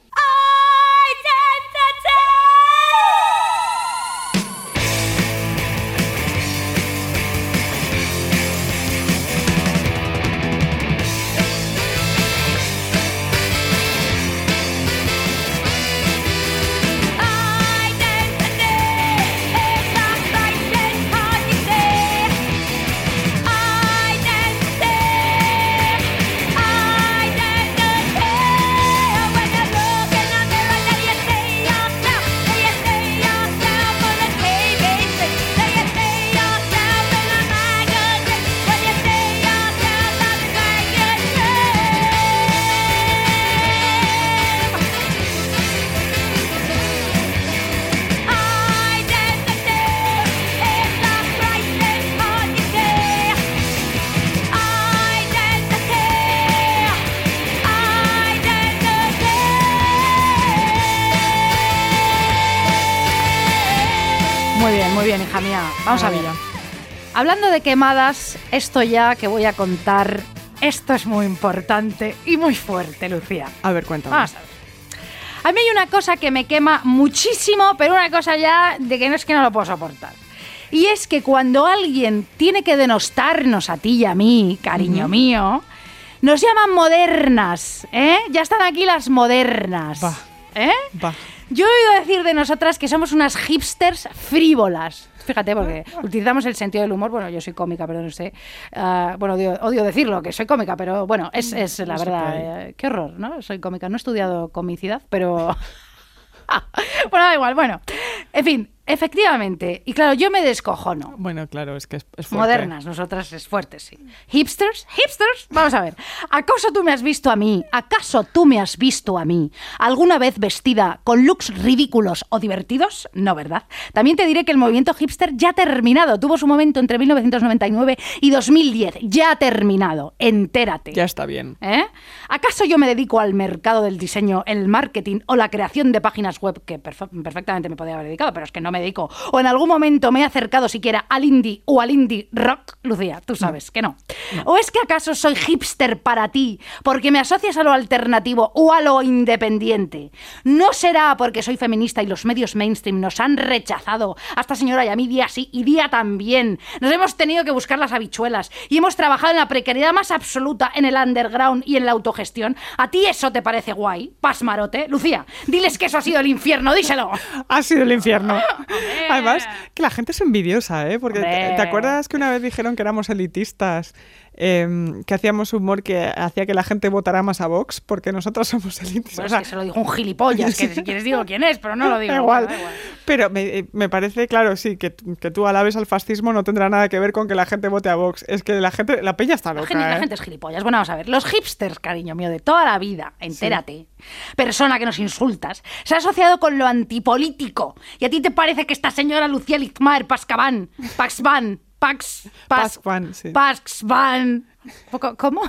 Hablando de quemadas, esto ya que voy a contar, esto es muy importante y muy fuerte, Lucía. A ver, cuéntame. Vamos a ver. A mí hay una cosa que me quema muchísimo, pero una cosa ya de que no es que no lo puedo soportar. Y es que cuando alguien tiene que denostarnos a ti y a mí, cariño mío, nos llaman modernas, ¿eh? Ya están aquí las modernas. Va. ¿Eh? Va. Yo he oído decir de nosotras que somos unas hipsters frívolas. Fíjate, porque [laughs] utilizamos el sentido del humor. Bueno, yo soy cómica, pero no sé. ah, bueno, odio, odio decirlo, que soy cómica, pero bueno, es, es la No verdad. eh, qué horror, ¿no? Soy cómica. No he estudiado comicidad, pero. [laughs] bueno, da igual. Bueno, en fin, efectivamente. Y claro, yo me descojono. Bueno, claro, es que es, es fuerte. Modernas, nosotras es fuerte, sí. ¿Hipsters? ¿Hipsters? Vamos a ver. ¿Acaso tú me has visto a mí? ¿Acaso tú me has visto a mí alguna vez vestida con looks ridículos o divertidos? No, ¿verdad? También te diré que el movimiento hipster ya ha terminado. Tuvo su momento entre 1999 y 2010. Ya ha terminado. Entérate. Ya está bien. ¿Eh? ¿Acaso yo me dedico al mercado del diseño, el marketing o la creación de páginas web que perfe- perfectamente me podría haber dedicado, pero es que no me dedico? ¿O en algún momento me he acercado siquiera al indie o al indie rock? Lucía, tú sabes que no. ¿O es que acaso soy hipster para ti porque me asocias a lo alternativo o a lo independiente? ¿No será porque soy feminista y los medios mainstream nos han rechazado a esta señora y a mí día sí y día también? Nos hemos tenido que buscar las habichuelas y hemos trabajado en la precariedad más absoluta, en el underground y en la autogestión. ¿A ti eso te parece guay? Pasmarote. Lucía, diles que eso ha sido el infierno, díselo. Ha sido el infierno. Además, que la gente es envidiosa, ¿eh? Porque te, Hombre. ¿te acuerdas que una vez dijeron que éramos elitistas? Em, que hacíamos humor que hacía que la gente votara más a Vox porque nosotros somos elitistas. Bueno, O sea, es que se lo dijo un gilipollas, que [laughs] si quieres digo quién es, pero no lo digo. Igual. Pero me, eh, me parece, claro, sí, que, que tú alabes al fascismo no tendrá nada que ver con que la gente vote a Vox. Es que la gente, la peña está La loca. la ¿eh? gente es gilipollas. Bueno, vamos a ver. Los hipsters, cariño mío, de toda la vida, entérate, persona que nos insultas, se ha asociado con lo antipolítico. ¿Y a ti te parece que esta señora Lucía Lichtmaer Pascavan, Paxvan, Pax, Pas- Pascuan, sí. Paxvan, poco- ¿cómo?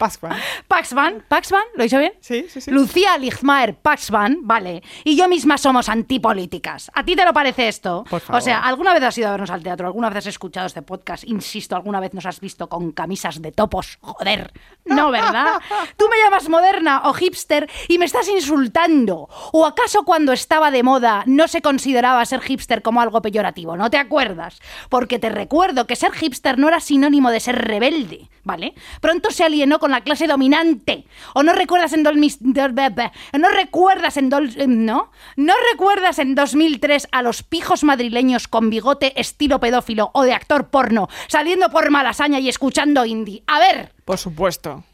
Pascuan. Paxvan, Paxvan, ¿lo dicho bien? Sí, sí, sí. Lucía Lichtmaer Paxvan, vale, y yo misma somos antipolíticas. ¿A ti te lo parece esto? Por favor. O sea, ¿alguna vez has ido a vernos al teatro? ¿Alguna vez has escuchado este podcast? Insisto, ¿alguna vez nos has visto con camisas de topos? Joder, no, ¿verdad? [laughs] Tú me llamas moderna o hipster y me estás insultando. ¿O acaso cuando estaba de moda no se consideraba ser hipster como algo peyorativo? ¿No te acuerdas? Porque te recuerdo que ser hipster no era sinónimo de ser rebelde, ¿vale? Pronto se alienó con la clase dominante. ¿O no recuerdas en... Dolmis- dol- be- be- ¿No recuerdas en... dol- eh, ¿No? ¿No recuerdas en 2003 a los pijos madrileños con bigote estilo pedófilo o de actor porno saliendo por Malasaña y escuchando indie? A ver... Por supuesto.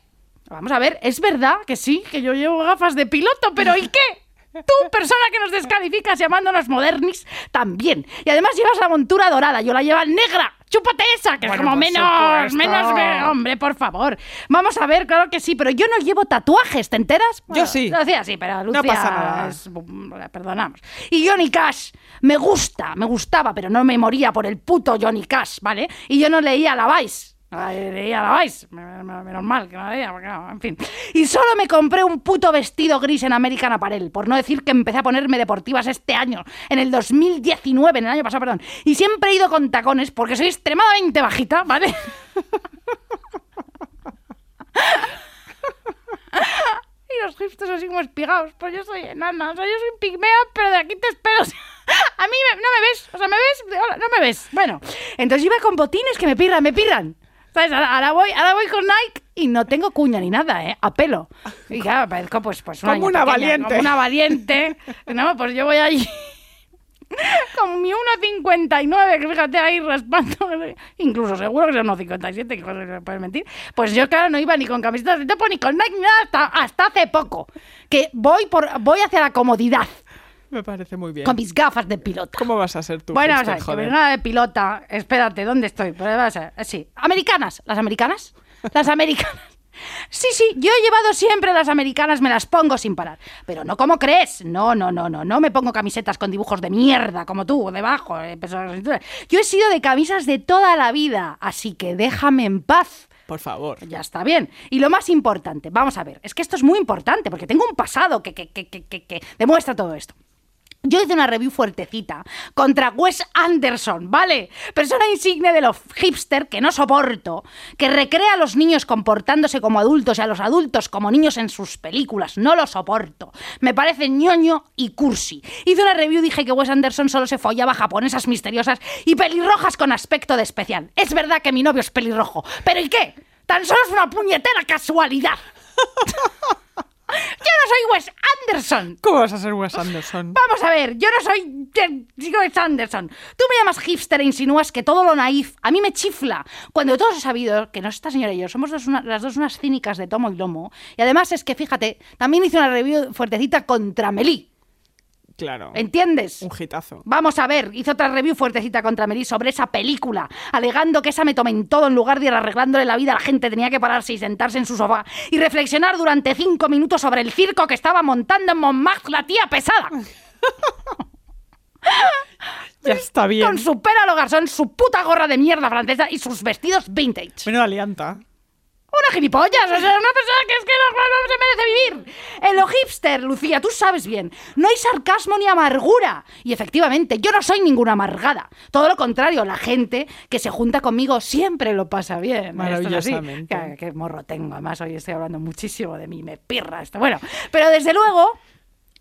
Vamos a ver, es verdad que sí, que yo llevo gafas de piloto, pero ¿y qué? Tú, persona que nos descalificas llamándonos modernis, también. Y además llevas la montura dorada, yo la llevo negra. Chúpate esa, que Bueno, es como menos, supuesto. menos, hombre, por favor. Vamos a ver, claro que sí, pero yo no llevo tatuajes, ¿te enteras? Yo sí. Lucía sí, pero Lucia pasa nada. es- perdonamos. Y Johnny Cash, me gusta, me gustaba, pero no me moría por el puto Johnny Cash, ¿vale? Y yo no leía la Vice. Leía la me- menos mal que no la leía, porque no, en fin. Y solo me compré un puto vestido gris en American Apparel, por no decir que empecé a ponerme deportivas este año, en el 2019, en el año pasado, perdón. Y siempre he ido con tacones porque soy extremadamente bajita, ¿vale? [laughs] Y los hipsters así como espigados. Pues yo soy enana, o sea, yo soy pigmea, pero de aquí te espero. [laughs] A mí me- no me ves, o sea, ¿me ves? No me ves. Bueno, entonces iba con botines que me pirran, me pirran. ¿Sabes? Ahora, ahora voy, ahora voy con Nike y no tengo cuña ni nada, ¿eh? A pelo. Y claro, parezco pues, pues una Como una pequeña, valiente. Como una valiente. No, pues yo voy allí [laughs] con mi 1,59, que fíjate ahí raspando, incluso seguro que es 1,57, que cosa que se puede mentir. Pues yo, claro, no iba ni con camisetas de topo, ni con Nike, ni nada, hasta, hasta hace poco. Que voy, por, voy hacia la comodidad, Me parece muy bien. con mis gafas de piloto. ¿Cómo vas a ser tú? Bueno, hipster, vamos a ver, que joder? venga de pilota. Espérate, ¿dónde estoy? Pues Sí, americanas. ¿Las americanas? Las americanas. [laughs] Sí, sí, yo he llevado siempre las americanas, me las pongo sin parar. Pero no como crees. No, no, no, no. No me pongo camisetas con dibujos de mierda, como tú, debajo. eh. Yo he sido de camisas de toda la vida, así que déjame en paz. Por favor. Ya está bien. Y lo más importante, vamos a ver, es que esto es muy importante, porque tengo un pasado que, que, que, que, que- que demuestra todo esto. Yo hice una review fuertecita contra Wes Anderson, ¿vale? Persona insigne de los hipster que no soporto, que recrea a los niños comportándose como adultos y a los adultos como niños en sus películas. No lo soporto. Me parece ñoño y cursi. Hice una review dije que Wes Anderson solo se follaba japonesas misteriosas y pelirrojas con aspecto de especial. Es verdad que mi novio es pelirrojo, pero ¿y qué? Tan solo es una puñetera casualidad. [laughs] Yo no soy Wes Anderson. ¿Cómo vas a ser Wes Anderson? Vamos a ver, yo no soy eh, Wes Anderson. Tú me llamas hipster e insinúas que todo lo naif a mí me chifla. Cuando todos he sabido que no esta señora y yo somos dos una- las dos unas cínicas de tomo y lomo. Y además es que, fíjate, también hice una review fuertecita contra Melí. Claro. ¿Entiendes? Un hitazo. Vamos a ver, hizo otra review fuertecita contra Meli sobre esa película, alegando que esa me tomé en todo en lugar de ir arreglándole la vida a la gente, tenía que pararse y sentarse en su sofá y reflexionar durante cinco minutos sobre el circo que estaba montando en Montmartre la tía pesada. [laughs] Ya está bien. Con su pelo a lo garzón, su puta gorra de mierda francesa y sus vestidos vintage. Menuda alianta. Una gilipollas, o sea, una persona que es que no, no se merece vivir. En lo hipster, Lucía, tú sabes bien, no hay sarcasmo ni amargura. Y efectivamente, yo no soy ninguna amargada. Todo lo contrario, la gente que se junta conmigo siempre lo pasa bien. Maravillosamente. Qué, qué morro tengo, además hoy estoy hablando muchísimo de mí, me pirra esto. Bueno, pero desde luego...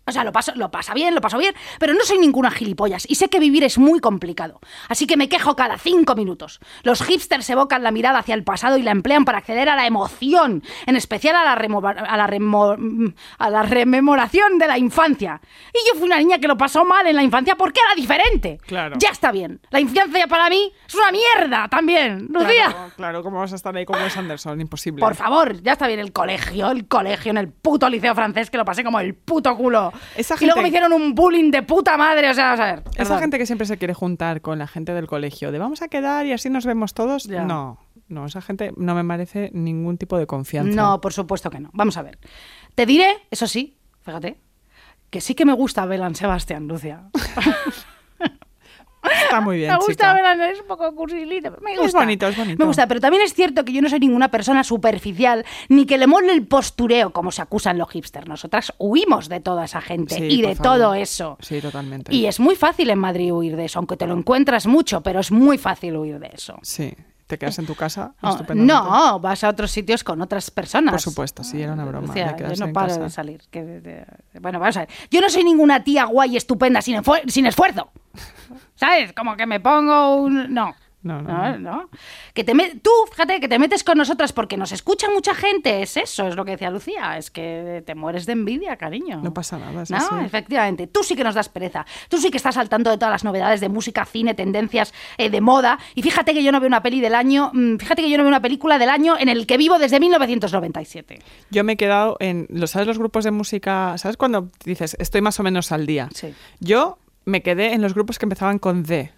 O sea, lo, paso, lo pasa bien, lo paso bien, pero no soy ninguna gilipollas y sé que vivir es muy complicado. Así que me quejo cada cinco minutos. Los hipsters evocan la mirada hacia el pasado y la emplean para acceder a la emoción, en especial a la, remo- a la, remo- mm, a la rememoración de la infancia. Y yo fui una niña que lo pasó mal en la infancia porque era diferente. Claro. Ya está bien. La infancia para mí es una mierda también. Lucía. Claro, claro, ¿cómo vas a estar ahí con Wes Anderson? Imposible. Por favor, ya está bien el colegio, el colegio en el puto liceo francés que lo pasé como el puto culo. Esa Y luego me hicieron un bullying de puta madre, o sea, vamos a ver. Esa perdón. gente que siempre se quiere juntar con la gente del colegio, de vamos a quedar y así nos vemos todos. Ya. No, no, esa gente no me merece ningún tipo de confianza. No, por supuesto que no. Vamos a ver. Te diré, eso sí, fíjate, que sí que me gusta Belan Sebastián, Lucia. [laughs] Está muy [laughs] bien, me gusta. Belan, es un poco cursilito. Me Es gusta. bonito, es bonito. Me gusta, pero también es cierto que yo no soy ninguna persona superficial ni que le mole el postureo como se acusan los hipsters. Nosotras huimos de toda esa gente Sí, y de favor. todo eso. Sí, totalmente. Y es muy fácil en Madrid huir de eso, aunque te lo encuentras mucho, pero es muy fácil huir de eso. Sí, te quedas en tu casa [laughs] Oh, no, vas a otros sitios con otras personas. Por supuesto, sí, era una broma. Yo no paro casa. de salir. que- de- bueno, vamos a ver. Yo no soy ninguna tía guay estupenda sin, sin esfuerzo. [laughs] ¿Sabes? Como que me pongo un... No. No, no, No, no. Que te me- Tú, fíjate, que te metes con nosotras porque nos escucha mucha gente. Es eso, es lo que decía Lucía. Es que te mueres de envidia, cariño. No pasa nada, es No, así. efectivamente. Tú sí que nos das pereza. Tú sí que estás saltando de todas las novedades de música, cine, tendencias eh, de moda. Y fíjate que yo no veo una peli del año. mm, Fíjate que yo no veo una película del año en el que vivo desde 1997. Yo me he quedado en, ¿lo sabes los grupos de música? ¿Sabes cuando dices estoy más o menos al día? Sí. Yo me quedé en los grupos que empezaban con The.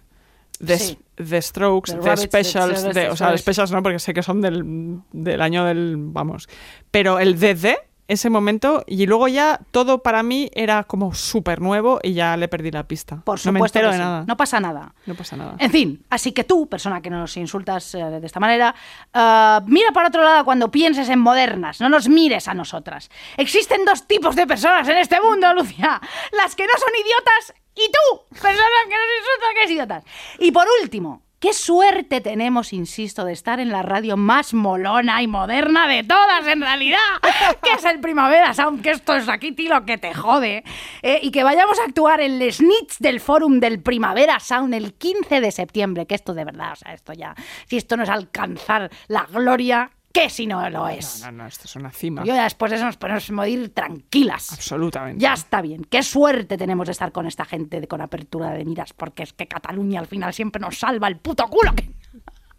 The, Sí. The Strokes, The The, Rabbits, Specials, The- The- o sea. Specials no, porque sé que son del, del año del, vamos. Pero el The, ese momento, y luego ya todo para mí era como súper nuevo y ya le perdí la pista. Por no me supuesto. entero que de sí. nada. No pasa nada. No pasa nada. En fin, así que tú, persona que nos insultas eh, de esta manera, ah, mira para otro lado cuando pienses en modernas, no nos mires a nosotras. Existen dos tipos de personas en este mundo, Lucia. Las que no son idiotas y tú, persona que nos insulta que es idiotas. Y por último, qué suerte tenemos, insisto, de estar en la radio más molona y moderna de todas, en realidad, [laughs] que es el Primavera Sound, que esto es aquí, tilo, que te jode. eh, y que vayamos a actuar en el Snitch del Forum del Primavera Sound el 15 de septiembre, que esto de verdad, o sea, esto ya, si esto no es alcanzar la gloria, ¿qué si no lo es? No, no, no, esto es una cima. Yo ya después de eso nos podemos morir tranquilas. Absolutamente. Ya está bien. Qué suerte tenemos de estar con esta gente de- con apertura de miras, porque es que Cataluña al final siempre nos salva el puto culo. que-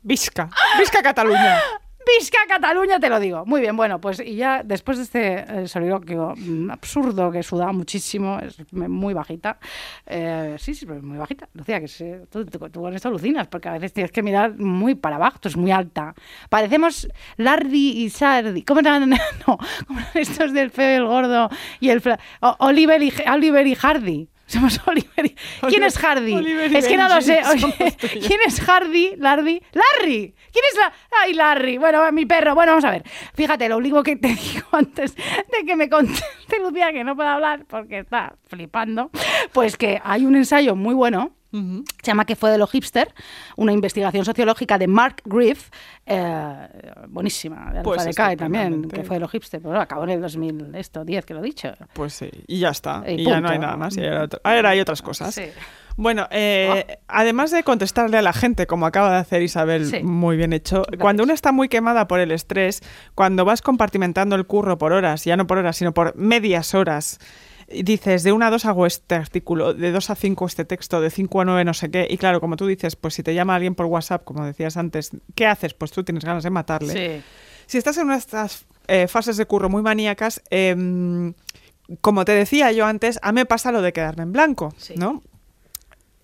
Visca. Visca Cataluña. [laughs] ¡Visca Cataluña! Te lo digo. Muy bien, bueno, pues y ya después de este eh, soliloquio mm, absurdo que sudaba muchísimo, es muy bajita. eh, sí, sí, muy bajita. Lucía, que se- tú, tú- con esto alucinas, porque a veces tienes que mirar muy para abajo, tú es muy alta. Parecemos Lardy y Sardi. ¿Cómo eran? [laughs] No, ¿cómo eran estos del feo el gordo y el. Oliver y, Oliver y Hardy. Somos [laughs] Oliver y... ¿Quién Oliver- es Hardy? Oliver es que no lo sé. Oye. ¿Quién es Hardy? ¿Lardy? ¡Larry! ¿Quién es la...? ¡Ay, Larry! Bueno, mi perro. Bueno, vamos a ver. Fíjate, lo único que te [laughs] digo antes de que me conteste Lucía, que no puedo hablar porque está flipando, pues que hay un ensayo muy bueno Se llama ¿Qué fue de lo hipster? Una investigación sociológica de Mark Griff, eh, buenísima, de Pues Alfa Decay también. ¿Qué fue de lo hipster? Pero bueno, acabó en el 2010, que lo he dicho. Pues sí, y ya está. Y Y, ya no hay nada más. Y ahora, hay otras cosas. Sí. Bueno, eh, además de contestarle a la gente, como acaba de hacer Isabel, Sí. muy bien hecho, cuando uno está muy quemada por el estrés, cuando vas compartimentando el curro por horas, ya no por horas, sino por medias horas, y dices, de una a dos hago este artículo, de dos a cinco este texto, de cinco a nueve no sé qué, y claro, como tú dices, pues si te llama alguien por WhatsApp, como decías antes, ¿qué haces? Pues tú tienes ganas de matarle. Sí. Si estás en una de estas eh, fases de curro muy maníacas, em, como te decía yo antes, a mí me pasa lo de quedarme en blanco, Sí. ¿no?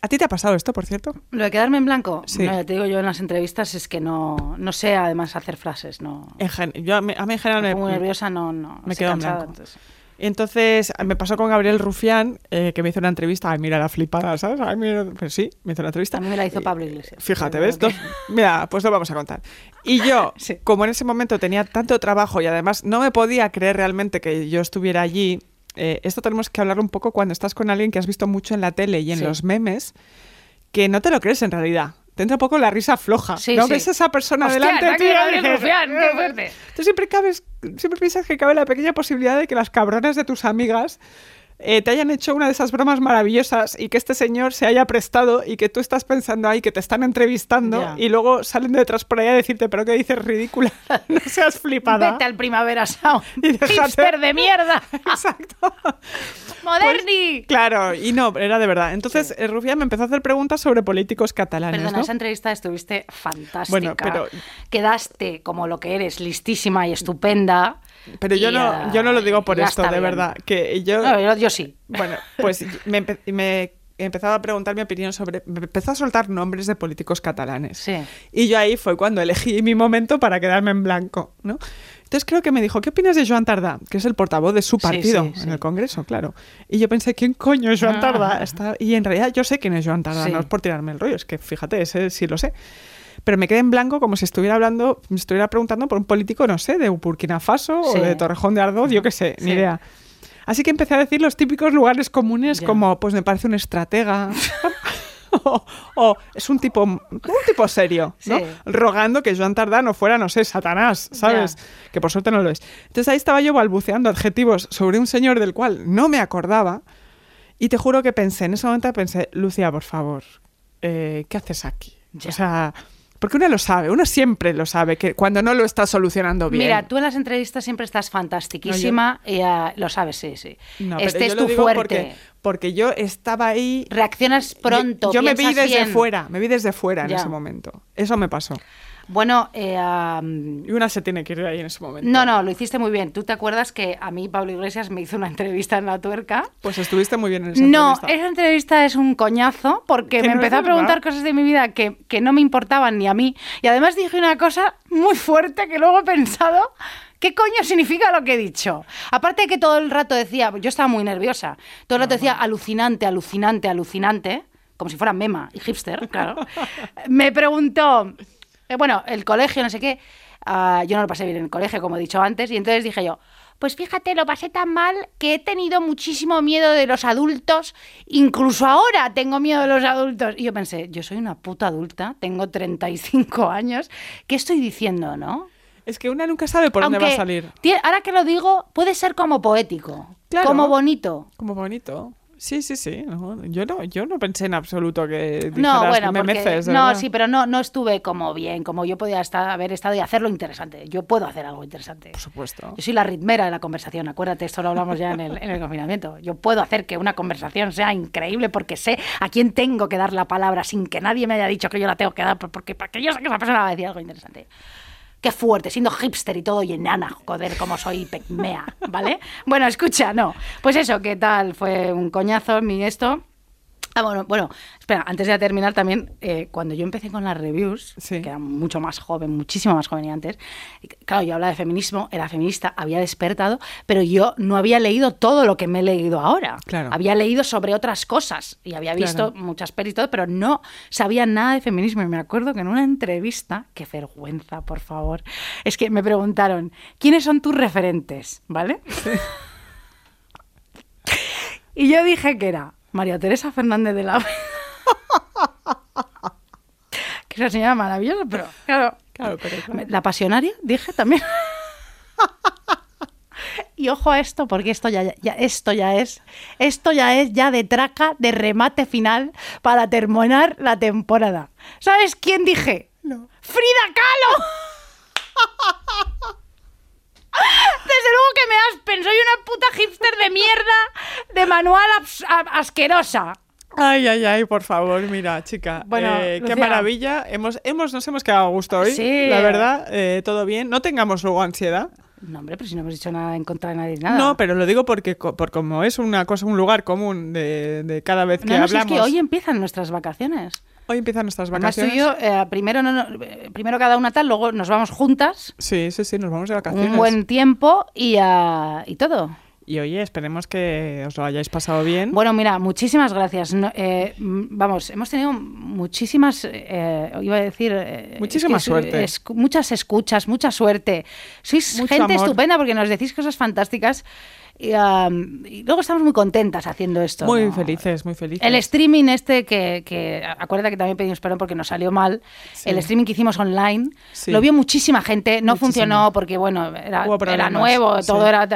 ¿A ti te ha pasado esto, por cierto? Lo de quedarme en blanco, Sí. no, ya te digo yo en las entrevistas, es que no, no sé además hacer frases, no. En gen- yo, a, mí, en general Me muy nerviosa, no, no. me quedo en cansada, blanco. entonces- Entonces, me pasó con Gabriel Rufián, eh, que me hizo una entrevista. Ay, mira la flipada, ¿sabes? Ay, mira, pues sí, me hizo una entrevista. A mí me la hizo Pablo Iglesias. Fíjate, ¿ves? que- Dos- mira, pues lo vamos a contar. Y yo, [laughs] Sí. como en ese momento tenía tanto trabajo y además no me podía creer realmente que yo estuviera allí, eh, esto tenemos que hablar un poco cuando estás con alguien que has visto mucho en la tele y en Sí. los memes, que no te lo crees en realidad. Te entra un poco la risa floja. Sí, ¿No sí. ves esa persona Hostia, delante de Rufián, qué "Eh". fuerte. Tú siempre, cabes, siempre piensas que cabe la pequeña posibilidad de que las cabronas de tus amigas eh, te hayan hecho una de esas bromas maravillosas y que este señor se haya prestado y que tú estás pensando ahí que te están entrevistando y luego salen de detrás por ahí a decirte, pero ¿qué dices ridícula? [laughs] no seas flipada. Vete al Primavera Sound. Hipster de mierda. [laughs] Exacto. Moderni. Claro, y no, era de verdad. Entonces, eh, Rufián me empezó a hacer preguntas sobre políticos catalanes. Perdona, ¿no? esa entrevista estuviste fantástica. Bueno, pero- Quedaste como lo que eres, listísima y estupenda. Pero yo Y, no, yo no lo digo por esto, de bien. verdad. Que yo, No, yo, yo sí. Bueno, pues [laughs] me, empe- me empezaba a preguntar mi opinión sobre. Me empezó a soltar nombres de políticos catalanes. Sí. Y yo ahí fue cuando elegí mi momento para quedarme en blanco, ¿no? Entonces creo que me dijo, ¿qué opinas de Joan Tardá? Que es el portavoz de su partido sí, en sí. el Congreso, claro. Y yo pensé, ¿quién coño es Joan Tardá? Ah. Está- Y en realidad yo sé quién es Joan Tardá, no es por tirarme el rollo, es que fíjate, ese sí lo sé. Pero me quedé en blanco como si estuviera hablando, me estuviera preguntando por un político, no sé, de Burkina Faso o de Torrejón de Ardoz, yo qué sé, ni idea. Así que empecé a decir los típicos lugares comunes Ya. como, pues me parece un estratega. [laughs] o, [laughs] o es un tipo, un tipo serio, ¿no? Sí. Rogando que Joan Tardá no fuera, no sé, Satanás, ¿sabes? Que por suerte no lo es. Entonces ahí estaba yo balbuceando adjetivos sobre un señor del cual no me acordaba. Y te juro que pensé, en ese momento pensé, Lucía, por favor, eh, ¿qué haces aquí? O sea, porque uno lo sabe, uno siempre lo sabe, que cuando no lo está solucionando bien. Mira, tú en las entrevistas siempre estás fantastiquísima y ah, lo sabes, sí, sí. No, este yo es lo tu digo fuerte. Porque, porque yo estaba ahí. Reaccionas pronto. Yo, yo me vi desde bien. fuera, me vi desde fuera en ese momento. Eso me pasó. Bueno, eh, Y una se tiene que ir ahí en ese momento. no, no, lo hiciste muy bien. ¿Tú te acuerdas que a mí Pablo Iglesias me hizo una [laughs] entrevista en La Tuerca? Pues estuviste muy bien en esa No, entrevista. esa entrevista es un coñazo porque Que me no empezó a preguntar cosas de mi vida que, que no me importaban ni a mí. Y además dije una cosa muy fuerte que luego he pensado, ¿qué coño significa lo que he dicho? Aparte de que todo el rato decía, yo estaba muy nerviosa, todo el rato decía alucinante, alucinante, alucinante, como si fuera mema y hipster, claro. [laughs] me preguntó, eh, bueno, el colegio, no sé qué, ah, yo no lo pasé bien en el colegio, como he dicho antes, y entonces dije yo, pues fíjate, lo pasé tan mal que he tenido muchísimo miedo de los adultos, incluso ahora tengo miedo de los adultos. Y yo pensé, yo soy una puta adulta, tengo 35 años, ¿qué estoy diciendo, no? Es que una nunca sabe por dónde va a salir. ahora que lo digo, puede ser como poético, Claro. como bonito. Como bonito. Sí, sí, sí. no, yo, no, yo no pensé en absoluto que dijeras No, bueno, me porque, meces, no, sí, pero no, no estuve como bien, como yo podía estar, haber estado y hacerlo interesante. Yo puedo hacer algo interesante. Por supuesto. Yo soy la ritmera de la conversación, acuérdate, esto lo hablamos ya en el, en el confinamiento. Yo puedo hacer que una conversación sea increíble porque sé a quién tengo que dar la palabra sin que nadie me haya dicho que yo la tengo que dar, porque, porque yo sé que esa persona va a decir algo interesante. Qué fuerte, siendo hipster y todo y enana, joder, como soy pecmea, ¿vale? Bueno, escucha, no. Pues eso, ¿qué tal? Fue un coñazo mi esto. Ah, bueno, bueno, espera, antes de terminar también, eh, cuando yo empecé con las reviews, Sí. que era mucho más joven, muchísimo más joven y antes, y claro, yo hablaba de feminismo, era feminista, había despertado, pero yo no había leído todo lo que me he leído ahora. Claro. Había leído sobre otras cosas y había visto Claro. muchas pelis y todo, pero no sabía nada de feminismo. Y me acuerdo que en una entrevista, qué vergüenza, por favor, es que me preguntaron, ¿quiénes son tus referentes? ¿Vale? [laughs] y yo dije que era María Teresa Fernández de la Vega. [laughs] que esa señora maravillosa, pero claro. Claro, pero claro. La pasionaria, dije también. [laughs] Y ojo a esto, porque esto ya, ya- esto ya es, esto ya es ya de traca, de remate final para terminar la temporada. ¿Sabes quién dije? No. ¡Frida Kahlo! [laughs] Desde luego que me aspen, soy una puta hipster de mierda, de manual asquerosa. Ay, ay, ay, por favor, mira, chica. Bueno, eh, qué maravilla. Hemos, hemos, nos hemos quedado a gusto hoy. Sí. La verdad, eh, todo bien. No tengamos luego ansiedad. No, hombre, pero si no hemos dicho nada en contra de nadie, nada. No, pero lo digo porque co- por como es una cosa, un lugar común de, de cada vez que No, no, si es hablamos. que hoy empiezan nuestras vacaciones. Hoy empiezan nuestras Además, tú y vacaciones. yo, eh, primero, no, no, primero cada una tal, luego nos vamos juntas, Sí, sí, sí, nos vamos de vacaciones. un buen tiempo y, ah, y todo. Y oye, esperemos que os lo hayáis pasado bien. Bueno, mira, muchísimas gracias. No, eh, vamos, hemos tenido muchísimas, eh, iba a decir... eh, Muchísima es que suerte. muchas escuchas, mucha suerte. Sois Mucho gente amor. estupenda porque nos decís cosas fantásticas y, y luego estamos muy contentas haciendo esto. muy ¿no? felices, muy felices. El streaming este que, que acuérdate que también pedimos perdón porque nos salió mal. Sí. El streaming que hicimos online Sí. lo vio muchísima gente, no Muchísima. funcionó porque bueno, era, nuevo, sí. todo era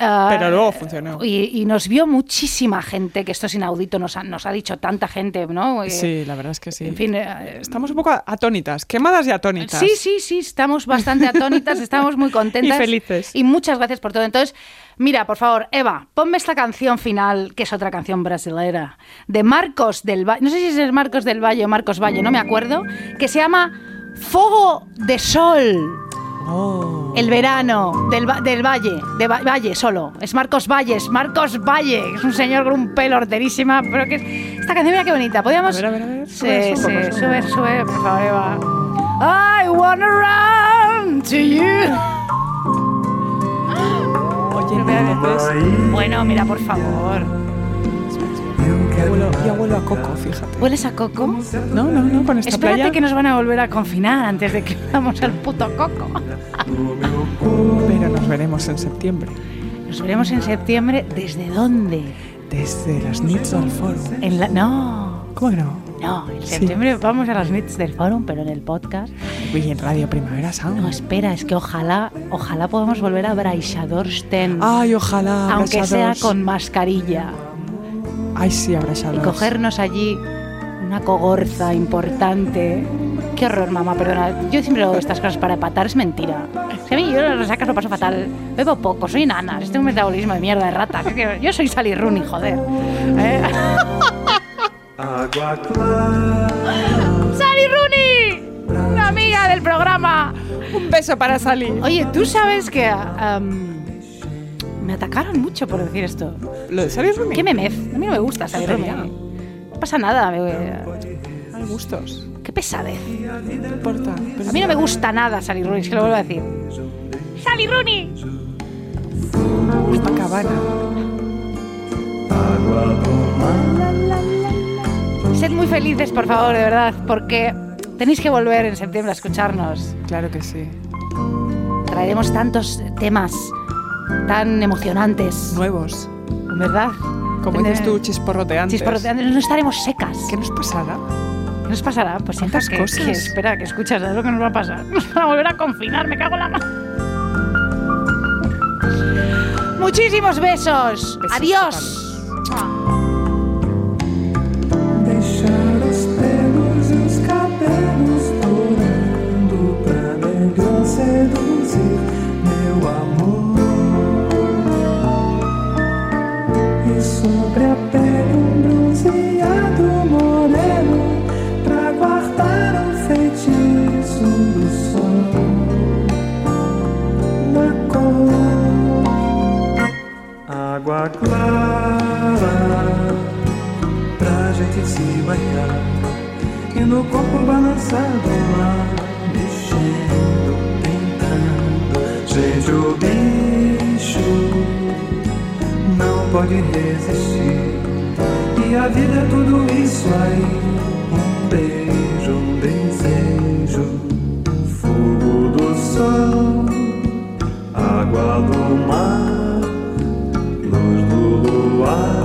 ah, Pero luego funcionó. Y, y nos vio muchísima gente, que esto es inaudito, nos ha, nos ha dicho tanta gente, ¿no? Eh, Sí, la verdad es que sí. En fin, eh, Estamos un poco atónitas, quemadas y atónitas. Sí, sí, sí, estamos bastante atónitas, [laughs] estamos muy contentas. Y felices. Y muchas gracias por todo. Entonces, mira, por favor, Eva, ponme esta canción final, que es otra canción brasilera, de Marcos del Valle, no sé si es Marcos del Valle o Marcos Valle, no me acuerdo, que se llama Fogo de Sol. Oh. El verano del, del Valle, de Va- Valle solo. Es Marcos Valles, Marcos Valle, es un señor con un pelo horterísima, pero que es- esta canción mira qué bonita. Podríamos A ver, a ver, a ver, Sí, sube, sí, sube, sube, sube. sube, por favor, Eva. I wanna run to you. Oye, entonces, Bueno, mira, por favor. Yo huelo, yo huelo a coco, fíjate. ¿Hueles a coco? No, no, no, con esta Espérate playa. que nos van a volver a confinar antes de que [laughs] vamos al puto coco. Pero nos veremos en septiembre. Nos veremos en septiembre. ¿Desde dónde? Desde las Nits del Foro. En la... No, ¿Cómo que no? no, en Sí. septiembre vamos a las nits del forum, pero en el podcast. Y en Radio Primavera Sound. No, espera, es que ojalá, ojalá podamos volver a Braixadorsten, Ay, ojalá. aunque sea con mascarilla. Ay, sí, y abrazados. cogernos allí una cogorza importante. Qué horror, mamá, perdona. Yo siempre hago estas cosas para empatar, es mentira. Si a mí yo las resacas lo paso fatal. Bebo poco, soy nana, tengo un metabolismo de mierda de rata. Yo soy Sally Rooney, joder. ¿Eh? Clara, ¡Sally Rooney! Una amiga del programa. Un beso para Sally. Oye, ¿tú sabes que am, me atacaron mucho por decir esto? ¿Lo de Sally Rooney? ¿Qué memez? A mí no me gusta Sally Rooney. No pasa nada. me- Hay gustos. Qué pesadez. No importa. Pero A mí no me gusta nada Sally Rooney, es que lo vuelvo a decir. ¡Sally Rooney! Copacabana. Sed muy felices, por favor, de verdad, porque tenéis que volver en septiembre a escucharnos. Claro que sí. Traeremos tantos temas tan emocionantes, Nuevos. ¿verdad? Como dices tú, chisporroteantes. Chisporroteantes, no estaremos secas. ¿Qué nos pasará? ¿Qué nos pasará? Pues ¿Cuántas hija, que, cosas? que espera, que escuchas, ¿sabes lo que nos va a pasar? [laughs] Nos van a volver a confinar, me cago en la mano. Muchísimos besos. Besos Adiós. seduzir meu amor. água clara Pra gente se banhar E no corpo balançado lá Mexendo, tentando. Gente, o bicho Não pode resistir. E a vida é tudo isso aí Um beijo, um desejo. Fogo do sol Água do mar. 와